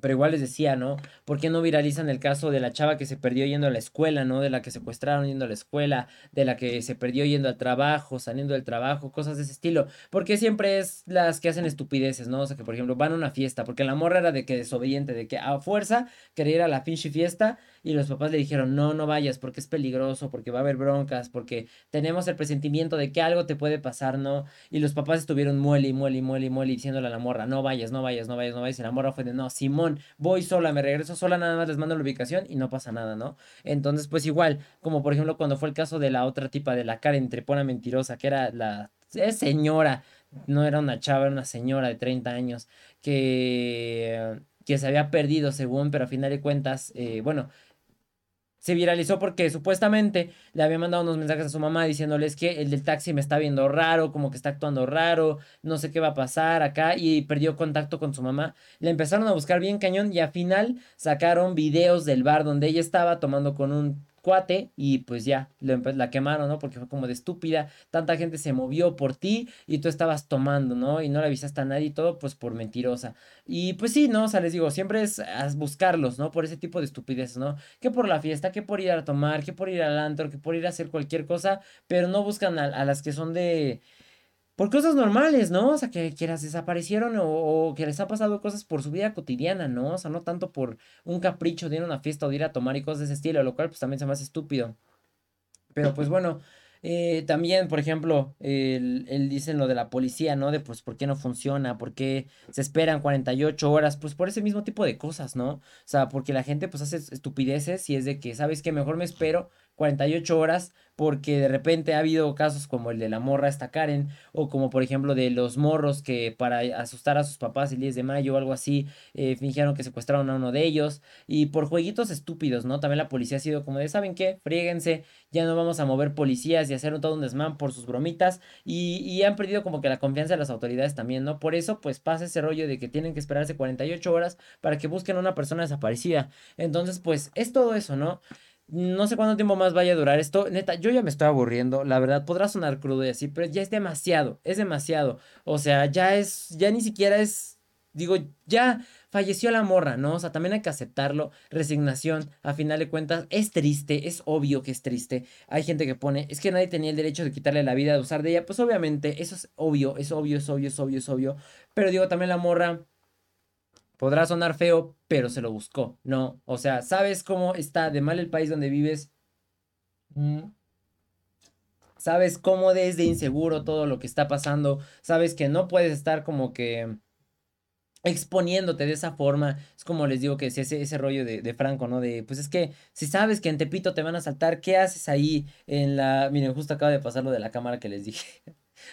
Pero igual les decía, ¿no? ¿Por qué no viralizan el caso de la chava que se perdió yendo a la escuela, ¿no? De la que secuestraron yendo a la escuela, de la que se perdió yendo al trabajo, saliendo del trabajo, cosas de ese estilo. Porque siempre es las que hacen estupideces, ¿no? O sea, que por ejemplo van a una fiesta, porque la morra era de que desobediente, de que a fuerza quería ir a la pinche fiesta y los papás le dijeron, no, no vayas porque es peligroso, porque va a haber broncas, porque tenemos el presentimiento de que algo te puede pasar, ¿no? Y los papás estuvieron muele y muele y muele y muele diciéndole a la morra, no vayas, no vayas, no vayas, no vayas. Y la morra fue de, no, Simón voy sola, me regreso sola, nada más les mando la ubicación y no pasa nada, ¿no? Entonces, pues igual, como por ejemplo cuando fue el caso de la otra tipa de la Karen Trepona mentirosa, que era la señora, no era una chava, era una señora de 30 años, que, que se había perdido según, pero a final de cuentas, eh, bueno, se viralizó porque supuestamente le había mandado unos mensajes a su mamá diciéndoles que el del taxi me está viendo raro, como que está actuando raro, no sé qué va a pasar acá y perdió contacto con su mamá. Le empezaron a buscar bien cañón y al final sacaron videos del bar donde ella estaba tomando con un cuate y pues ya, la quemaron, ¿no? Porque fue como de estúpida, tanta gente se movió por ti y tú estabas tomando, ¿no? Y no le avisaste a nadie y todo, pues por mentirosa. Y pues sí, ¿no? O sea, les digo, siempre es buscarlos, ¿no? Por ese tipo de estupideces, ¿no? Que por la fiesta, que por ir a tomar, que por ir al antro, que por ir a hacer cualquier cosa, pero no buscan a las que son de por cosas normales, ¿no? O sea, que, que las desaparecieron o, que les ha pasado cosas por su vida cotidiana, ¿no? O sea, no tanto por un capricho de ir a una fiesta o de ir a tomar y cosas de ese estilo, lo cual pues también se me hace estúpido. Pero pues bueno, eh, también, por ejemplo, él, él dicen lo de la policía, ¿no? De pues por qué no funciona, por qué se esperan 48 horas, pues por ese mismo tipo de cosas, ¿no? O sea, porque la gente pues hace estupideces y es de que, ¿sabes qué? Mejor me espero 48 horas porque de repente ha habido casos como el de la morra esta Karen o como por ejemplo de los morros que para asustar a sus papás el 10 de mayo o algo así eh, fingieron que secuestraron a uno de ellos y por jueguitos estúpidos, ¿no? También la policía ha sido como de, ¿saben qué? Fríguense, ya no vamos a mover policías y hacer todo un desmán por sus bromitas y, y han perdido como que la confianza de las autoridades también, ¿no? Por eso pues pasa ese rollo de que tienen que esperarse 48 horas para que busquen a una persona desaparecida. Entonces pues es todo eso, ¿no? No sé cuánto tiempo más vaya a durar esto. Neta, yo ya me estoy aburriendo. La verdad, podrá sonar crudo y así, pero ya es demasiado. Es demasiado. O sea, ya es. Ya ni siquiera es. Digo, ya falleció la morra, ¿no? O sea, también hay que aceptarlo. Resignación, a final de cuentas, es triste, es obvio que es triste. Hay gente que pone, es que nadie tenía el derecho de quitarle la vida, de usar de ella. Pues obviamente, eso es obvio, es obvio, es obvio, es obvio, es obvio. Pero digo, también la morra Podrá sonar feo, pero se lo buscó, ¿no? O sea, ¿sabes cómo está de mal el país donde vives? Mm. ¿Sabes cómo es de inseguro todo lo que está pasando? ¿Sabes que no puedes estar como que exponiéndote de esa forma. Es como les digo que es ese, ese rollo de, Franco, ¿no? De, pues es que si sabes que en Tepito te van a saltar, ¿qué haces ahí en la... Miren, justo acaba de pasar lo de la cámara que les dije.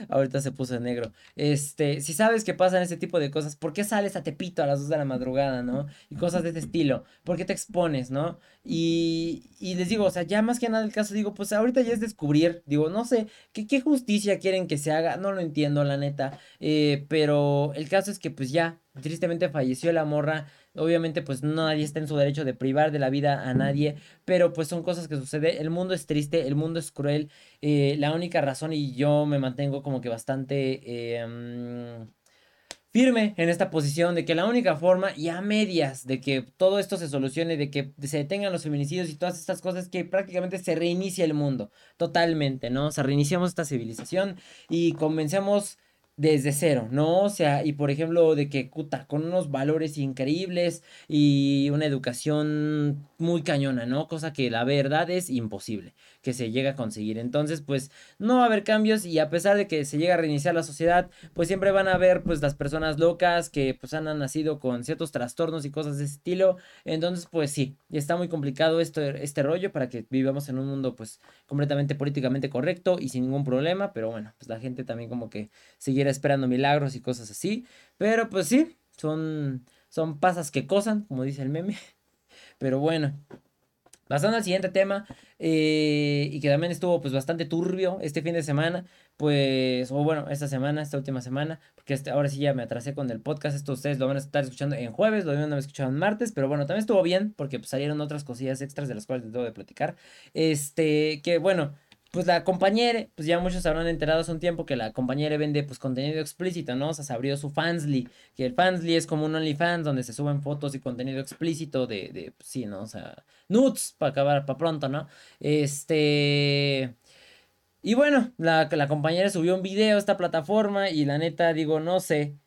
Ahorita se puso negro. Este, si sabes que pasan ese tipo de cosas, ¿por qué sales a Tepito a las 2 de la madrugada, no? Y cosas de ese estilo. ¿Por qué te expones, no? Y, y les digo, o sea, ya más que nada el caso, digo, pues ahorita ya es descubrir, digo, no sé, ¿qué, qué justicia quieren que se haga? No lo entiendo, la neta. Eh, pero el caso es que pues ya, tristemente falleció la morra Obviamente, pues nadie está en su derecho de privar de la vida a nadie, pero pues son cosas que suceden. El mundo es triste, el mundo es cruel. Eh, la única razón, y yo me mantengo como que bastante em, firme en esta posición de que la única forma y a medias de que todo esto se solucione, de que se detengan los feminicidios y todas estas cosas, que prácticamente se reinicia el mundo totalmente, ¿no? O sea, reiniciamos esta civilización y comencemos desde cero, ¿no? O sea, y por ejemplo, de que cuta, con unos valores increíbles y una educación muy cañona, ¿no? Cosa que la verdad es imposible que se llegue a conseguir. Entonces, pues no va a haber cambios y a pesar de que se llegue a reiniciar la sociedad, pues siempre van a haber pues las personas locas que pues han nacido con ciertos trastornos y cosas de ese estilo. Entonces, pues sí, está muy complicado esto, este rollo para que vivamos en un mundo pues completamente políticamente correcto y sin ningún problema, pero bueno, pues la gente también como que sigue esperando milagros y cosas así. Pero pues sí, son, son pasas que cosan, como dice el meme. Pero bueno, Pasando al siguiente tema, eh, y que también estuvo pues bastante turbio este fin de semana, pues, o bueno, esta semana, esta última semana, porque este, ahora sí ya me atrasé con el podcast, esto ustedes lo van a estar escuchando en jueves, lo van a escuchar escuchado en martes, pero bueno, también estuvo bien, porque pues, salieron otras cosillas extras de las cuales les debo de platicar, este, que bueno, pues la compañera, pues ya muchos habrán enterado hace un tiempo que la compañera vende pues contenido explícito, ¿no? O sea, se abrió su Fansly, que el Fansly es como un OnlyFans donde se suben fotos y contenido explícito de, de pues, sí, ¿no? O sea, nudes para acabar, para pronto, ¿no? Este... Y bueno, la, la compañera subió un video a esta plataforma y la neta digo, no sé,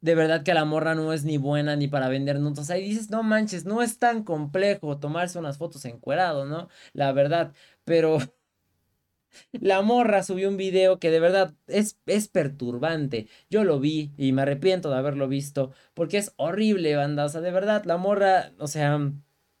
de verdad que la morra no es ni buena ni para vender nudes. O sea, dices, no manches, no es tan complejo tomarse unas fotos encuerado, ¿no? La verdad, pero la morra subió un video que de verdad es, es perturbante. Yo lo vi y me arrepiento de haberlo visto porque es horrible, banda. O sea, de verdad, la morra, o sea,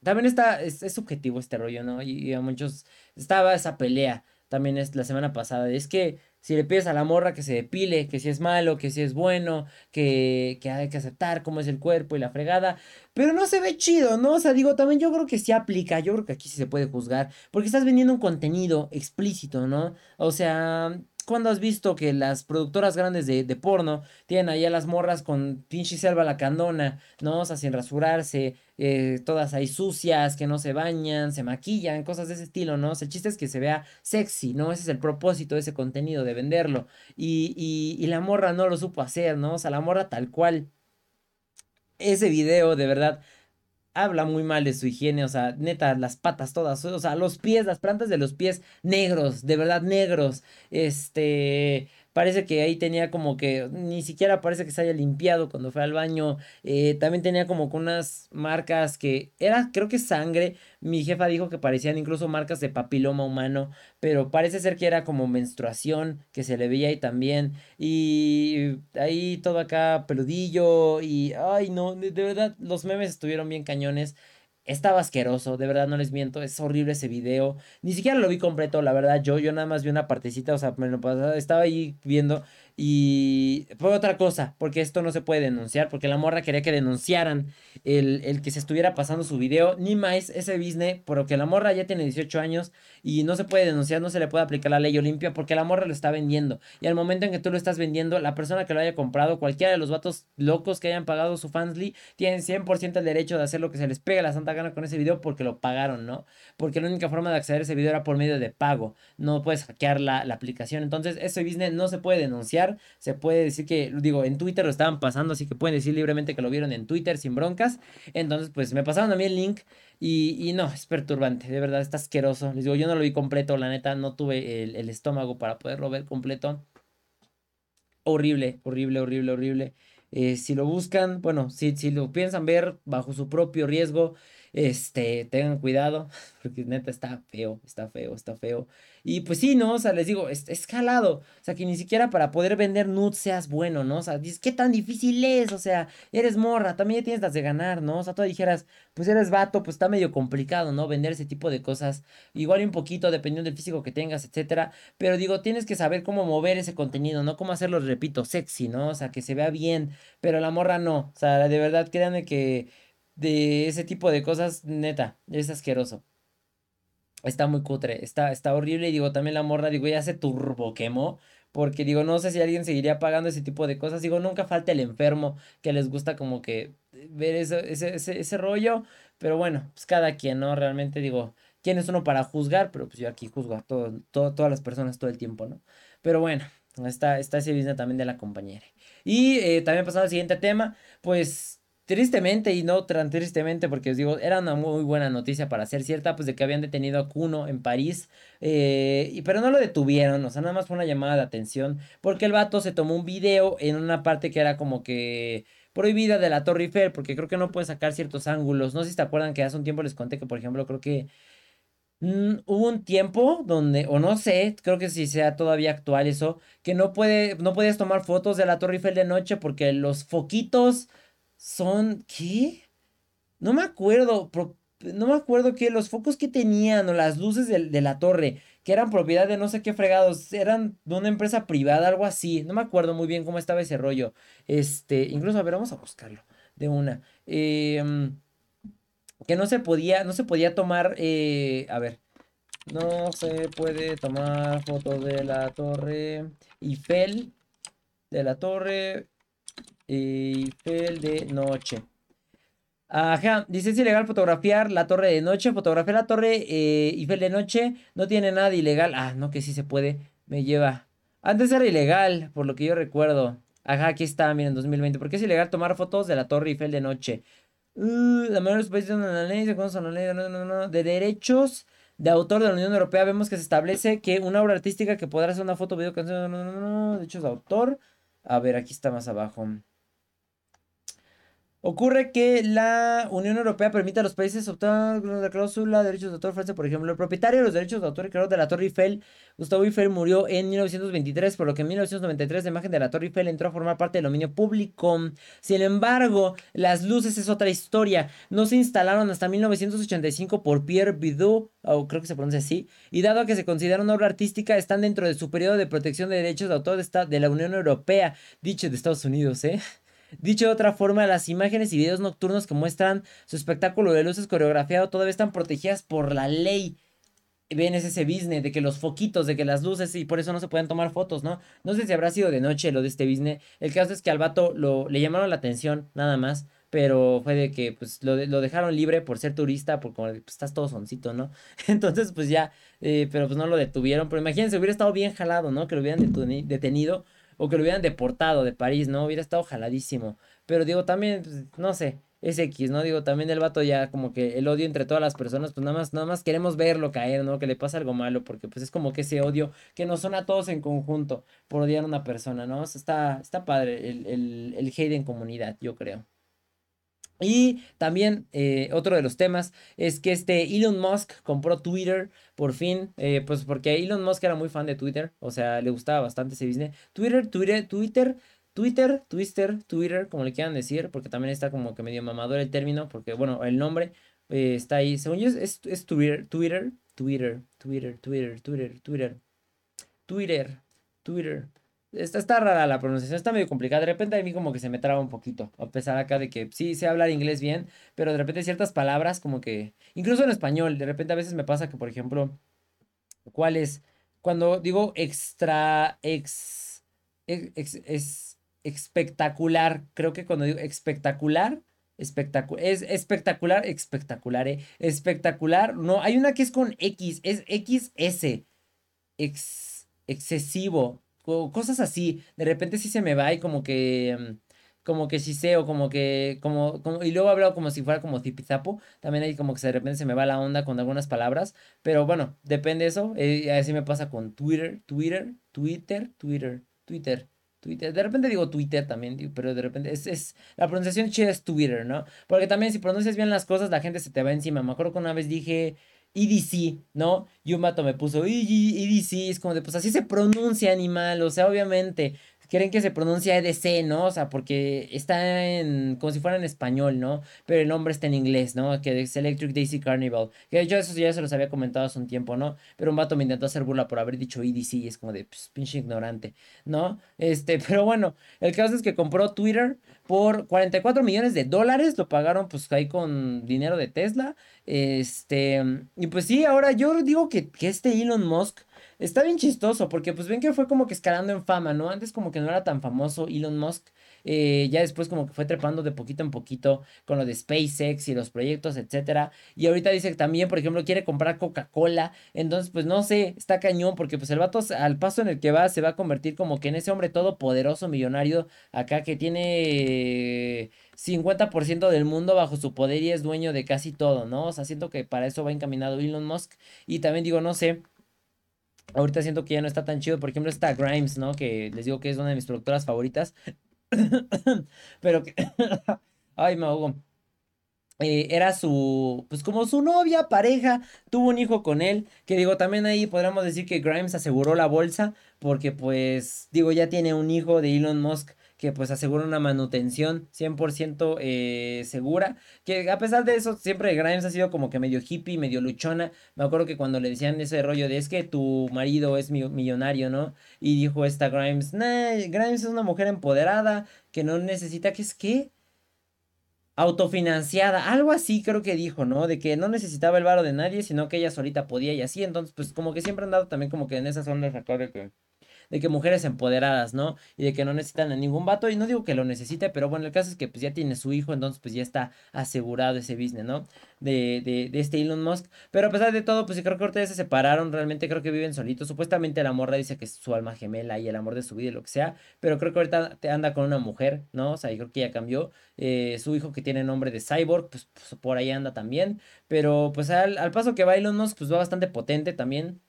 también está, es, subjetivo este rollo, ¿no? y, a muchos, estaba esa pelea también es la semana pasada. Es que si le pides a la morra que se depile, que si es malo, que si es bueno, que, que hay que aceptar cómo es el cuerpo y la fregada, pero no se ve chido, ¿no? O sea, digo, también yo creo que sí aplica, yo creo que aquí sí se puede juzgar, porque estás vendiendo un contenido explícito, ¿no? O sea, ¿Cuándo has visto que las productoras grandes de, de porno tienen ahí a las morras con pinche selva la candona, ¿no? O sea, sin rasurarse, eh, todas ahí sucias, que no se bañan, se maquillan, cosas de ese estilo, ¿no? O sea, el chiste es que se vea sexy, ¿no? Ese es el propósito de ese contenido, de venderlo. Y, y la morra no lo supo hacer, ¿no? O sea, la morra tal cual. Ese video, de verdad, habla muy mal de su higiene, o sea, neta, las patas todas, o sea, los pies, las plantas de los pies negros, de verdad negros, este, parece que ahí tenía como que, ni siquiera parece que se haya limpiado cuando fue al baño, eh, también tenía como con unas marcas que era, creo que sangre, mi jefa dijo que parecían incluso marcas de papiloma humano, pero parece ser que era como menstruación, que se le veía ahí también, y ahí todo acá peludillo, y, ay no, de verdad, los memes estuvieron bien cañones. Estaba asqueroso, de verdad no les miento, es horrible ese video. Ni siquiera lo vi completo, la verdad, yo, yo nada más vi una partecita, o sea, me lo pasaba, estaba ahí viendo y fue otra cosa, porque esto no se puede denunciar, porque la morra quería que denunciaran el, el que se estuviera pasando su video, ni más ese business, porque la morra ya tiene 18 años y no se puede denunciar, no se le puede aplicar la ley Olimpia, porque la morra lo está vendiendo. Y al momento en que tú lo estás vendiendo, la persona que lo haya comprado, cualquiera de los vatos locos que hayan pagado su fansly, tienen 100% el derecho de hacer lo que se les pegue la santa gana con ese video porque lo pagaron, ¿no? Porque la única forma de acceder a ese video era por medio de pago, no puedes hackear la, la aplicación. Entonces, ese business no se puede denunciar se puede decir que, digo, en Twitter lo estaban pasando, así que pueden decir libremente que lo vieron en Twitter sin broncas. Entonces, pues me pasaron a mí el link y, y no, es perturbante, de verdad, está asqueroso. Les digo, yo no lo vi completo, la neta, no tuve el, estómago para poderlo ver completo. Horrible, horrible, horrible, horrible. Eh, si lo buscan, bueno, si, si lo piensan ver bajo su propio riesgo, este, tengan cuidado, porque neta está feo, está feo, está feo. Y pues sí, ¿no? O sea, les digo, es, escalado. O sea, que ni siquiera para poder vender nudes seas bueno, ¿no? O sea, dices, ¿qué tan difícil es? O sea, eres morra, también ya tienes las de ganar, ¿no? O sea, tú dijeras, pues eres vato, pues está medio complicado, ¿no? Vender ese tipo de cosas. Igual un poquito, dependiendo del físico que tengas, etcétera. Pero digo, tienes que saber cómo mover ese contenido, ¿no? Cómo hacerlo, repito, sexy, ¿no? O sea, que se vea bien. Pero la morra no. O sea, de verdad, créanme que de ese tipo de cosas, neta, es asqueroso. Está muy cutre, está, está horrible. Y digo, también la morra, digo, ya se turbo quemó. porque digo, no sé si alguien seguiría pagando ese tipo de cosas. Digo, nunca falta el enfermo que les gusta como que ver ese, ese, ese, rollo, pero bueno, pues cada quien, ¿no? Realmente digo, ¿quién es uno para juzgar? Pero pues yo aquí juzgo a todo, todas las personas todo el tiempo, ¿no? Pero bueno, está, está ese business también de la compañera. Y eh, también pasando al siguiente tema, pues Tristemente, y no tan tristemente, porque os digo, era una muy buena noticia para ser cierta, pues de que habían detenido a Kuno en París, eh, y, pero no lo detuvieron, o sea, nada más fue una llamada de atención, porque el vato se tomó un video en una parte que era como que prohibida de la Torre Eiffel, porque creo que no puede sacar ciertos ángulos, no sé si te acuerdan que hace un tiempo les conté que, por ejemplo, creo que mm, hubo un tiempo donde, o no sé, creo que si sea todavía actual eso, que no puede, no puedes tomar fotos de la Torre Eiffel de noche porque los foquitos son, ¿qué? No me acuerdo, no me acuerdo que los focos que tenían o las luces de, la torre, que eran propiedad de no sé qué fregados, eran de una empresa privada, algo así. No me acuerdo muy bien cómo estaba ese rollo. Este, incluso, a ver, vamos a buscarlo de una. Em, que no se podía, no se podía tomar, eh, a ver, no se puede tomar fotos de la torre Eiffel, de la torre Eiffel de noche. Ajá, dice es ilegal fotografiar la torre de noche. Fotografiar la torre eh, Eiffel de noche no tiene nada ilegal. Ah, no, que sí se puede. Me lleva. Antes era ilegal, por lo que yo recuerdo. Ajá, aquí está, miren, 2020. ¿Por qué es ilegal tomar fotos de la torre Eiffel de noche? Uh, la mayoría de los países de la ley, de derechos de autor de la Unión Europea vemos que se establece que una obra artística que podrá ser una foto, video, canción, no, no, no, no, derechos de autor. A ver, aquí está más abajo. Ocurre que la Unión Europea permite a los países optar la cláusula de derechos de autor Francia, por ejemplo. El propietario de los derechos de autor y creador de la Torre Eiffel, Gustavo Eiffel, murió en 1923, por lo que en 1993 la imagen de la Torre Eiffel entró a formar parte del dominio público. Sin embargo, las luces es otra historia. No se instalaron hasta 1985 por Pierre Bidot, o creo que se pronuncia así, y dado que se considera una obra artística, están dentro de su periodo de protección de derechos de autor de la Unión Europea, dicho de Estados Unidos, ¿eh? Dicho de otra forma, las imágenes y videos nocturnos que muestran su espectáculo de luces coreografiado todavía están protegidas por la ley. Ven ese business de que los foquitos, de que las luces y por eso no se pueden tomar fotos, ¿no? No sé si habrá sido de noche lo de este business. El caso es que al vato lo, le llamaron la atención, nada más. Pero fue de que pues lo, lo dejaron libre por ser turista, por como pues, estás todo soncito, ¿no? Entonces, pues ya, eh, pero pues no lo detuvieron. Pero imagínense, hubiera estado bien jalado, ¿no? Que lo hubieran detenido o que lo hubieran deportado de París, ¿no? Hubiera estado jaladísimo. Pero digo, también, pues, no sé, es X, ¿no? Digo, también el vato ya como que el odio entre todas las personas, pues nada más, nada más queremos verlo caer, ¿no? Que le pasa algo malo, porque pues es como que ese odio que nos son a todos en conjunto por odiar a una persona, ¿no? está, está padre el, el, el hate en comunidad, yo creo. Y también eh, otro de los temas es que este Elon Musk compró Twitter por fin, eh, pues porque Elon Musk era muy fan de Twitter, o sea, le gustaba bastante ese business. Twitter, Twitter, Twitter, Twitter, Twitter, Twitter, como le quieran decir, porque también está como que medio mamador el término, porque bueno, el nombre eh, está ahí. Según yo es, es Twitter, Twitter, Twitter, Twitter, Twitter, Twitter, Twitter, Twitter, Twitter. Está, está rara la pronunciación, está medio complicada. De repente a mí como que se me traba un poquito. A pesar acá de que sí sé hablar inglés bien, pero de repente ciertas palabras como que... Incluso en español, de repente a veces me pasa que, por ejemplo, ¿cuál es? Cuando digo extra... Ex, es espectacular. Creo que cuando digo espectacular... Espectacular, es espectacular, espectacular, ¿eh? Espectacular, no, hay una que es con X, es XS, ex, excesivo, cosas así. De repente sí se me va y como que mm, como que sí sé o como que como, como y luego he hablado como si fuera como zipizapo, también hay como que de repente se me va la onda con algunas palabras, pero bueno, depende de eso, eh, así me pasa con Twitter, Twitter, Twitter, Twitter, Twitter. Twitter, de repente digo Twitter también, pero de repente es, es, la pronunciación chida es Twitter, ¿no? Porque también si pronuncias bien las cosas, la gente se te va encima. Me acuerdo que una vez dije EDC, ¿no? Y un mato me puso EDC, es como de, pues así se pronuncia animal, o sea, obviamente, quieren que se pronuncia EDC, ¿no? O sea, porque está en, como si fuera en español, ¿no? Pero el nombre está en inglés, ¿no? Que es Electric Daisy Carnival. Que yo eso ya se los había comentado hace un tiempo, ¿no? Pero un vato me intentó hacer burla por haber dicho EDC y es como de, pues, pinche ignorante, ¿no? Este, pero bueno, el caso es que compró Twitter por 44 millones de dólares, lo pagaron pues ahí con dinero de Tesla. Este, y pues sí, ahora yo digo que, que este Elon Musk está bien chistoso porque pues ven que fue como que escalando en fama, ¿no? Antes como que no era tan famoso Elon Musk, eh, ya después como que fue trepando de poquito en poquito con lo de SpaceX y los proyectos, etcétera. Y ahorita dice que también, por ejemplo, quiere comprar Coca-Cola, entonces pues no sé, está cañón porque pues el vato al paso en el que va se va a convertir como que en ese hombre todopoderoso millonario acá que tiene 50% del mundo bajo su poder y es dueño de casi todo, ¿no? O sea, siento que para eso va encaminado Elon Musk. Y también digo, no sé. Ahorita siento que ya no está tan chido. Por ejemplo, está Grimes, ¿no? Que les digo que es una de mis productoras favoritas. Pero que. Ay, me ahogo. Eh, era su, pues como su novia, pareja, tuvo un hijo con él, que digo, también ahí podríamos decir que Grimes aseguró la bolsa, porque pues, digo, ya tiene un hijo de Elon Musk que pues asegura una manutención 100% eh, segura, que a pesar de eso siempre Grimes ha sido como que medio hippie, medio luchona, me acuerdo que cuando le decían ese rollo de es que tu marido es millonario, ¿no? Y dijo esta Grimes, nah, Grimes es una mujer empoderada que no necesita, que es que autofinanciada, algo así creo que dijo, ¿no? De que no necesitaba el varo de nadie, sino que ella solita podía y así, entonces pues como que siempre han dado también como que en esas ondas acá que de que mujeres empoderadas, ¿no? Y de que no necesitan a ningún vato. Y no digo que lo necesite, pero bueno, el caso es que pues ya tiene su hijo, entonces pues ya está asegurado ese business, ¿no? De, de, de este Elon Musk. Pero a pesar de todo, pues creo que ustedes se separaron, realmente creo que viven solitos. Supuestamente la morra dice que es su alma gemela y el amor de su vida y lo que sea. Pero creo que ahorita te anda con una mujer, ¿no? O sea, yo creo que ya cambió. Eh, su hijo que tiene nombre de Cyborg, pues, pues, por ahí anda también. Pero pues al, al paso que va Elon Musk, pues va bastante potente también.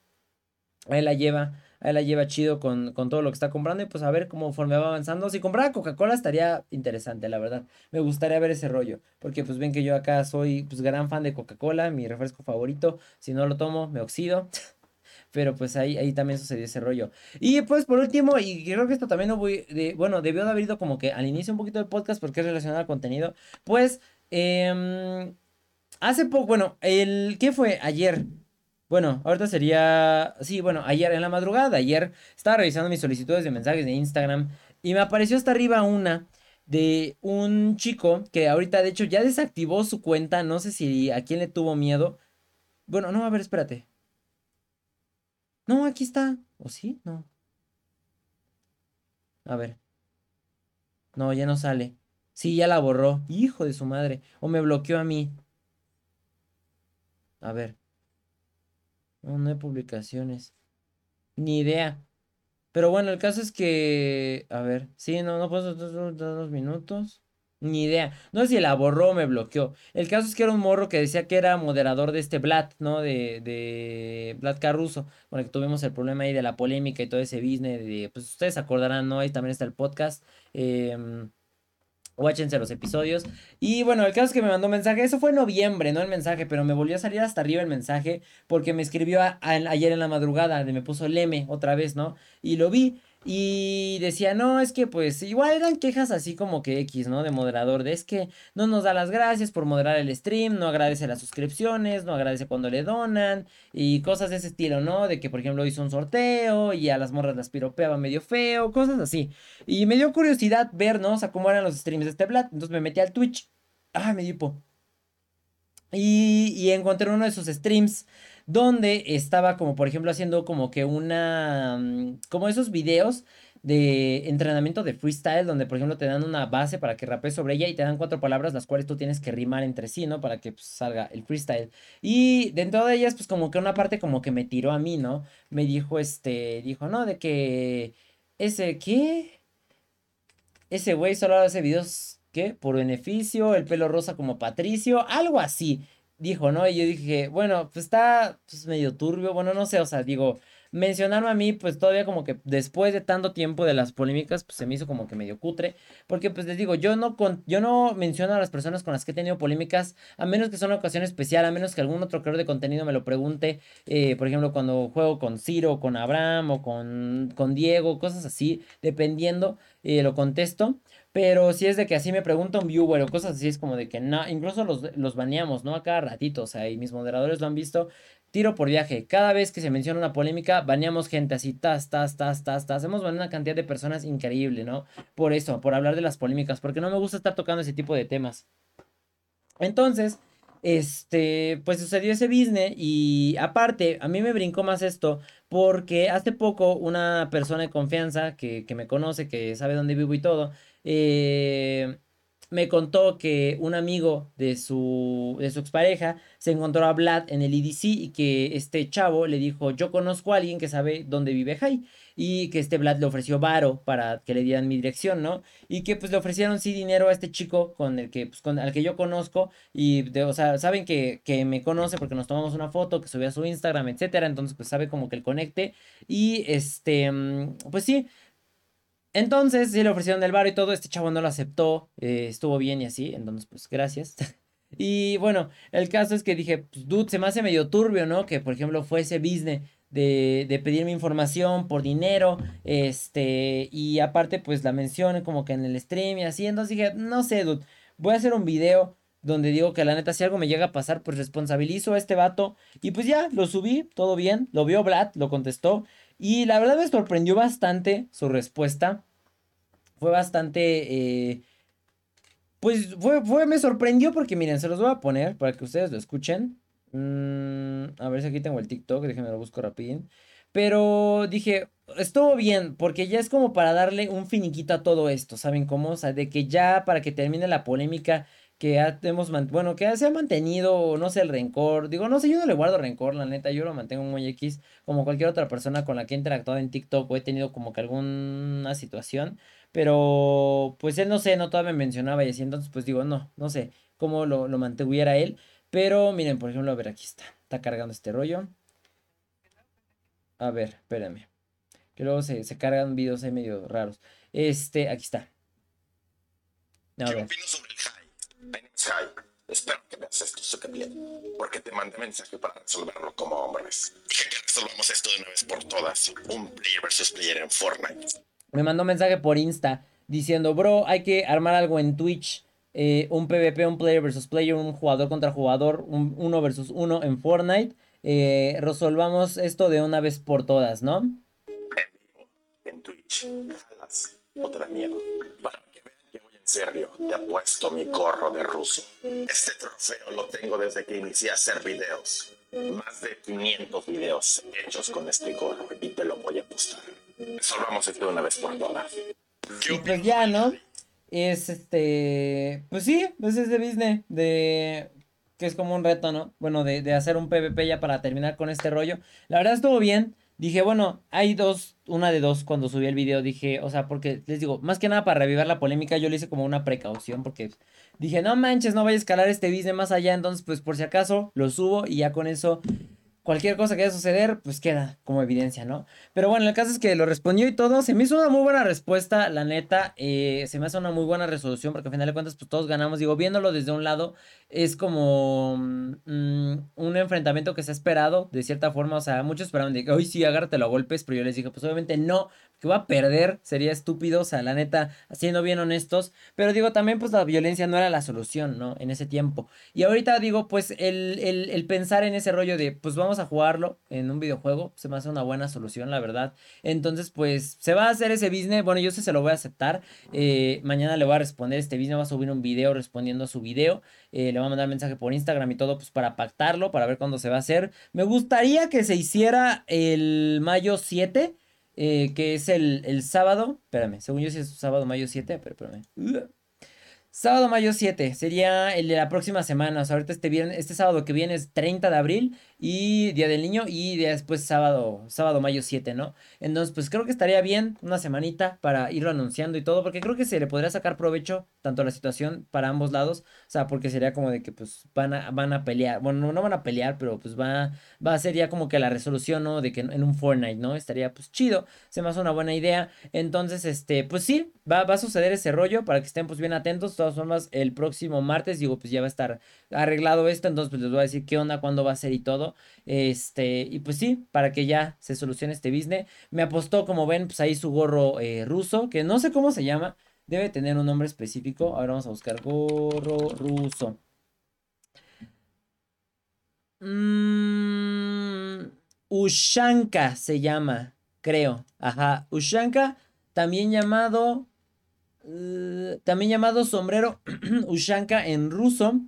Ahí la lleva ahí la lleva chido con, todo lo que está comprando y pues a ver cómo conforme va avanzando. Si comprara Coca-Cola estaría interesante, la verdad. Me gustaría ver ese rollo, porque pues ven que yo acá soy pues gran fan de Coca-Cola, mi refresco favorito. Si no lo tomo, me oxido. Pero pues ahí, ahí también sucedió ese rollo. Y pues por último, y creo que esto también no voy, de, bueno, debió de haber ido como que al inicio un poquito del podcast porque es relacionado al contenido. Pues, eh, hace poco, bueno, el, ¿qué fue? Ayer, bueno, ahorita sería. Sí, bueno, ayer en la madrugada, ayer estaba revisando mis solicitudes de mensajes de Instagram y me apareció hasta arriba una de un chico que ahorita de hecho ya desactivó su cuenta, no sé si a quién le tuvo miedo. Bueno, no, a ver, espérate. No, aquí está. ¿O sí? No. A ver. No, ya no sale. Sí, ya la borró. Hijo de su madre. O me bloqueó a mí. A ver. No, no hay publicaciones. Ni idea. Pero bueno, el caso es que. A ver. Sí, no, no puedo dos minutos. Ni idea. No sé si la borró o me bloqueó. El caso es que era un morro que decía que era moderador de este Vlad, ¿no? De, de Vlad Caruso. Con el que tuvimos el problema ahí de la polémica y todo ese business. Pues ustedes acordarán, ¿no? Ahí también está el podcast. Eh, Watchense los episodios. Y bueno, el caso es que me mandó un mensaje. Eso fue en noviembre, no el mensaje, pero me volvió a salir hasta arriba el mensaje porque me escribió ayer en la madrugada, me puso Leme otra vez, ¿no? Y lo vi. Y decía, no, es que pues igual eran quejas así como que X, ¿no? De moderador, de es que no nos da las gracias por moderar el stream, no agradece las suscripciones, no agradece cuando le donan y cosas de ese estilo, ¿no? De que por ejemplo hizo un sorteo y a las morras las piropeaba medio feo, cosas así. Y me dio curiosidad ver, ¿no? O cómo eran los streams de este Vlad. Entonces me metí al Twitch. Ah, me dio Y, y encontré uno de sus streams donde estaba como por ejemplo haciendo como que una, mm, como esos videos de entrenamiento de freestyle, donde por ejemplo te dan una base para que rapees sobre ella y te dan cuatro palabras las cuales tú tienes que rimar entre sí, ¿no? Para que pues, salga el freestyle. Y dentro de ellas, pues como que una parte como que me tiró a mí, ¿no? Me dijo, este, dijo, no, de que ese, ¿qué? Ese güey solo hace videos, ¿qué? Por beneficio, el pelo rosa como Patricio, algo así dijo, ¿no? Y yo dije, bueno, pues está pues, medio turbio, bueno, no sé, o sea, digo, mencionarme a mí, pues todavía como que después de tanto tiempo de las polémicas, pues se me hizo como que medio cutre, porque pues les digo, yo no, con, yo no menciono a las personas con las que he tenido polémicas, a menos que sea una ocasión especial, a menos que algún otro creador de contenido me lo pregunte, eh, por ejemplo, cuando juego con Ciro, con Abraham o con, con Diego, cosas así, dependiendo, eh, lo contesto. Pero si es de que así me pregunta un viewer o cosas así, es como de que no, incluso los, los baneamos, ¿no? A cada ratito, o sea, y mis moderadores lo han visto. Tiro por viaje. Cada vez que se menciona una polémica, baneamos gente así, tas, tas, tas, tas, tas. Hemos baneado una cantidad de personas increíble, ¿no? Por eso, por hablar de las polémicas, porque no me gusta estar tocando ese tipo de temas. Entonces, este, pues sucedió ese business y aparte, a mí me brincó más esto porque hace poco una persona de confianza que, que me conoce, que sabe dónde vivo y todo, eh, me contó que un amigo de su, de su expareja se encontró a Vlad en el EDC y que este chavo le dijo, yo conozco a alguien que sabe dónde vive Jai y que este Vlad le ofreció varo para que le dieran mi dirección, ¿no? Y que pues le ofrecieron sí dinero a este chico con el que, pues con, al que yo conozco y, de, o sea, saben que, que me conoce porque nos tomamos una foto que subió a su Instagram, etcétera, entonces pues sabe como que el conecte y este, mm, pues sí. Entonces, sí le ofrecieron el varo y todo, este chavo no lo aceptó, eh, estuvo bien y así, entonces pues gracias. y bueno, el caso es que dije, pues dude, se me hace medio turbio, ¿no? Que por ejemplo fuese business de, de pedirme información por dinero, este, y aparte pues la mencioné como que en el stream y así, entonces dije, no sé, dude, voy a hacer un video donde digo que la neta si algo me llega a pasar, pues responsabilizo a este vato, y pues ya, lo subí, todo bien, lo vio Vlad, lo contestó, y la verdad me sorprendió bastante su respuesta, fue bastante... Eh, pues fue, me sorprendió porque miren, se los voy a poner para que ustedes lo escuchen. Mm, a ver si aquí tengo el TikTok, déjenme lo busco rapidín. Pero dije, estuvo bien, porque ya es como para darle un finiquito a todo esto, ¿saben cómo? O sea, de que ya para que termine la polémica que hemos, bueno, que se ha mantenido, no sé, el rencor. Digo, no sé, yo no le guardo rencor, la neta, yo lo mantengo muy X, como cualquier otra persona con la que he interactuado en TikTok o he tenido como que alguna situación. Pero, pues él no sé, no todavía me mencionaba y así, entonces pues digo, no, no sé cómo lo, lo mantuviera él. Pero miren, por ejemplo, a ver, aquí está. Está cargando este rollo. A ver, espérenme. Que luego se, se cargan videos ahí medio raros. Este, aquí está. A ¿Qué opino sobre el high. Espero que veas esto bien. Porque te mandé mensaje para resolverlo como hombres. Dije que resolvamos esto de una vez por todas. Un player versus player en Fortnite. Me mandó un mensaje por Insta diciendo, bro, hay que armar algo en Twitch eh, un PvP, un player versus player, un jugador contra jugador, un uno versus uno en Fortnite. Eh, resolvamos esto de una vez por todas, ¿no? En Twitch, jalas, otra miedo. Para serio, te apuesto mi gorro de ruso. Este trofeo lo tengo desde que inicié a hacer videos. Más de 500 videos hechos con este gorro y te lo voy a apostar. Resolvamos esto de una vez por todas. Y pues ya, ¿no? es este, pues sí, pues es de business, de que es como un reto, ¿no? Bueno, de, de, hacer un PvP ya para terminar con este rollo. La verdad estuvo bien. Dije, bueno, hay dos, una de dos cuando subí el video, dije, o sea, porque les digo, más que nada para revivir la polémica, yo le hice como una precaución, porque dije, no manches, no vaya a escalar este business más allá, entonces pues por si acaso lo subo y ya con eso cualquier cosa que vaya a suceder, pues queda como evidencia, ¿no? Pero bueno, el caso es que lo respondió y todo. Se me hizo una muy buena respuesta, la neta. Eh, se me hace una muy buena resolución porque al final de cuentas, pues todos ganamos. Digo, viéndolo desde un lado, es como mm, un enfrentamiento que se ha esperado de cierta forma. O sea, muchos esperaban de que hoy sí, agárratelo a golpes, pero yo les dije, pues obviamente no, que va a perder, sería estúpido. O sea, la neta, siendo bien honestos. Pero digo, también, pues la violencia no era la solución, ¿no? En ese tiempo. Y ahorita digo, pues el, el, pensar en ese rollo de, pues vamos a jugarlo en un videojuego, se me hace una buena solución, la verdad. Entonces, pues se va a hacer ese business. Bueno, yo sé se lo voy a aceptar. Eh, mañana le voy a responder este business, va a subir un video respondiendo a su video. Eh, le voy a mandar mensaje por Instagram y todo, pues para pactarlo, para ver cuándo se va a hacer. Me gustaría que se hiciera el mayo 7. Eh, que es el, el, sábado, espérame, según yo sí es sábado, mayo 7, pero espérame. Sábado, mayo 7, sería el de la próxima semana. O sea, ahorita este, viernes, este sábado que viene es 30 de abril y Día del Niño y después sábado, sábado, mayo 7, ¿no? Entonces, pues creo que estaría bien una semanita para irlo anunciando y todo, porque creo que se le podría sacar provecho tanto a la situación para ambos lados. O sea, porque sería como de que pues van a, van a pelear. Bueno, no, van a pelear, pero pues va, va a ser ya como que la resolución, ¿no? De que en un Fortnite, ¿no? Estaría pues chido, se me hace una buena idea. Entonces, este, pues sí, va, va a suceder ese rollo para que estén pues bien atentos todas formas, el próximo martes, digo, pues ya va a estar arreglado esto, entonces pues les voy a decir qué onda, cuándo va a ser y todo. Este, y pues sí, para que ya se solucione este business. Me apostó, como ven, pues ahí su gorro eh, ruso, que no sé cómo se llama, debe tener un nombre específico. Ahora vamos a buscar gorro ruso. Mm, Ushanka se llama, creo. Ajá, Ushanka, también llamado también llamado sombrero Ushanka en ruso.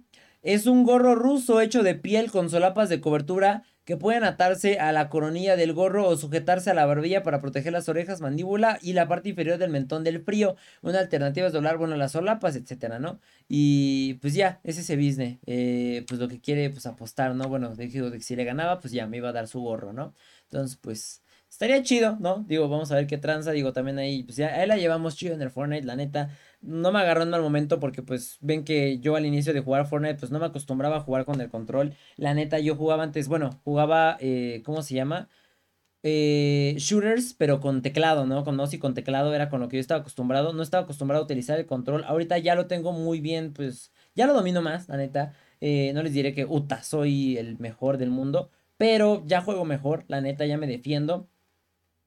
Es un gorro ruso hecho de piel con solapas de cobertura que pueden atarse a la coronilla del gorro o sujetarse a la barbilla para proteger las orejas, mandíbula y la parte inferior del mentón del frío. Una alternativa es doblar, bueno, las solapas, etcétera, ¿no? Y pues ya, es ese business. Eh, pues lo que quiere, pues apostar, ¿no? Bueno, dijo que si le ganaba, pues ya me iba a dar su gorro, ¿no? Entonces, pues estaría chido, ¿no? Digo, vamos a ver qué tranza. Digo, también ahí, pues ya, ahí la llevamos chido en el Fortnite, la neta no me agarró en momento porque pues ven que yo al inicio de jugar Fortnite pues no me acostumbraba a jugar con el control. La neta yo jugaba antes, bueno, jugaba, eh, ¿cómo se llama? Eh, shooters, pero con teclado, ¿no? Con mouse y con teclado era con lo que yo estaba acostumbrado. No estaba acostumbrado a utilizar el control. Ahorita ya lo tengo muy bien, pues ya lo domino más, la neta. Eh, no les diré que, uta, soy el mejor del mundo, pero ya juego mejor, la neta, ya me defiendo.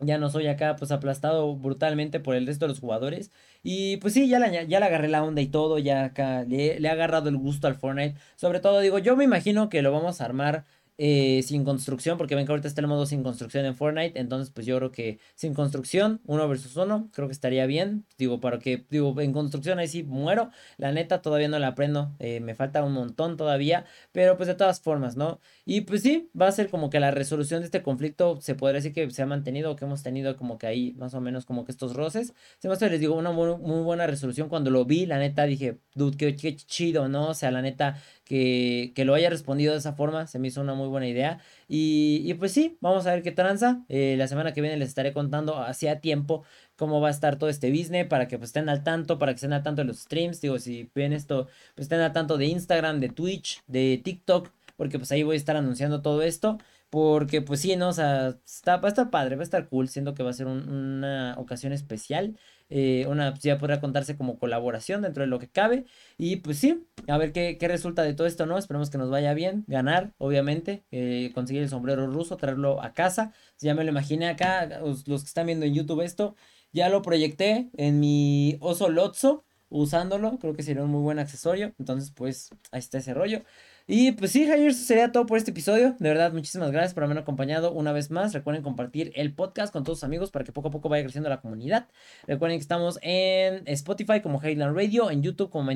Ya no soy acá pues aplastado brutalmente por el resto de los jugadores. Y pues sí, ya, ya le agarré la onda y todo, ya acá le, le, he agarrado el gusto al Fortnite. Sobre todo digo, yo me imagino que lo vamos a armar eh, sin construcción, porque ven que ahorita está el modo sin construcción en Fortnite, entonces pues yo creo que sin construcción, uno versus uno, creo que estaría bien, digo, para que, digo, en construcción ahí sí muero, la neta todavía no la aprendo, eh, me falta un montón todavía, pero pues de todas formas, ¿no? Y pues sí, va a ser como que la resolución de este conflicto se podría decir que se ha mantenido, que hemos tenido como que ahí más o menos como que estos roces, se me hace, les digo, una muy, muy, buena resolución, cuando lo vi, la neta dije, dude, qué, chido, ¿no? O sea, la neta que, que, lo haya respondido de esa forma, se me hizo una muy buena idea. Y, y pues sí, vamos a ver qué tranza. Eh, la semana que viene les estaré contando hacia tiempo cómo va a estar todo este business para que pues estén al tanto, para que estén al tanto de los streams. Digo, si ven esto, pues estén al tanto de Instagram, de Twitch, de TikTok, porque pues ahí voy a estar anunciando todo esto. Porque pues sí, ¿no? O sea, está, va a estar padre, va a estar cool, siendo que va a ser una ocasión especial. Eh, una, pues, ya podrá contarse como colaboración dentro de lo que cabe. Y pues sí, a ver qué, qué resulta de todo esto, ¿no? Esperemos que nos vaya bien, ganar, obviamente, eh, conseguir el sombrero ruso, traerlo a casa. Ya me lo imaginé acá, los, que están viendo en YouTube esto, ya lo proyecté en mi oso Lotso usándolo, creo que sería un muy buen accesorio. Entonces, pues, ahí está ese rollo. Y pues sí, Jair, eso sería todo por este episodio. De verdad, muchísimas gracias por haberme acompañado una vez más. Recuerden compartir el podcast con todos sus amigos para que poco a poco vaya creciendo la comunidad. Recuerden que estamos en Spotify como Highland Radio, en YouTube como My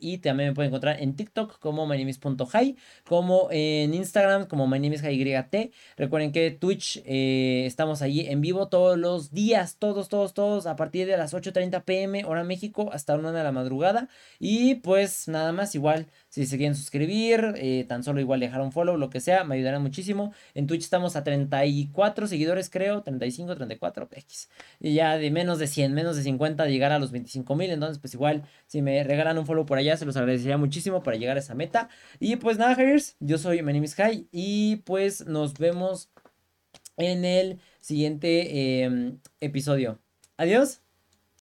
y también me pueden encontrar en TikTok como My Name como en Instagram como My Name is YT. Recuerden que Twitch eh, estamos allí en vivo todos los días, todos, todos, todos, a partir de las 8.30 pm hora México hasta una de la madrugada. Y pues nada más, igual si se quieren suscribir, eh, tan solo igual dejar un follow, lo que sea, me ayudarán muchísimo. En Twitch estamos a 34 seguidores, creo, 35, 34, X. Y ya de menos de 100, menos de 50 llegar a los 25 mil. Entonces, pues igual, si me regalan un follow por allá, se los agradecería muchísimo para llegar a esa meta. Y pues nada, yo soy My name High y pues nos vemos en el siguiente em, episodio. Adiós.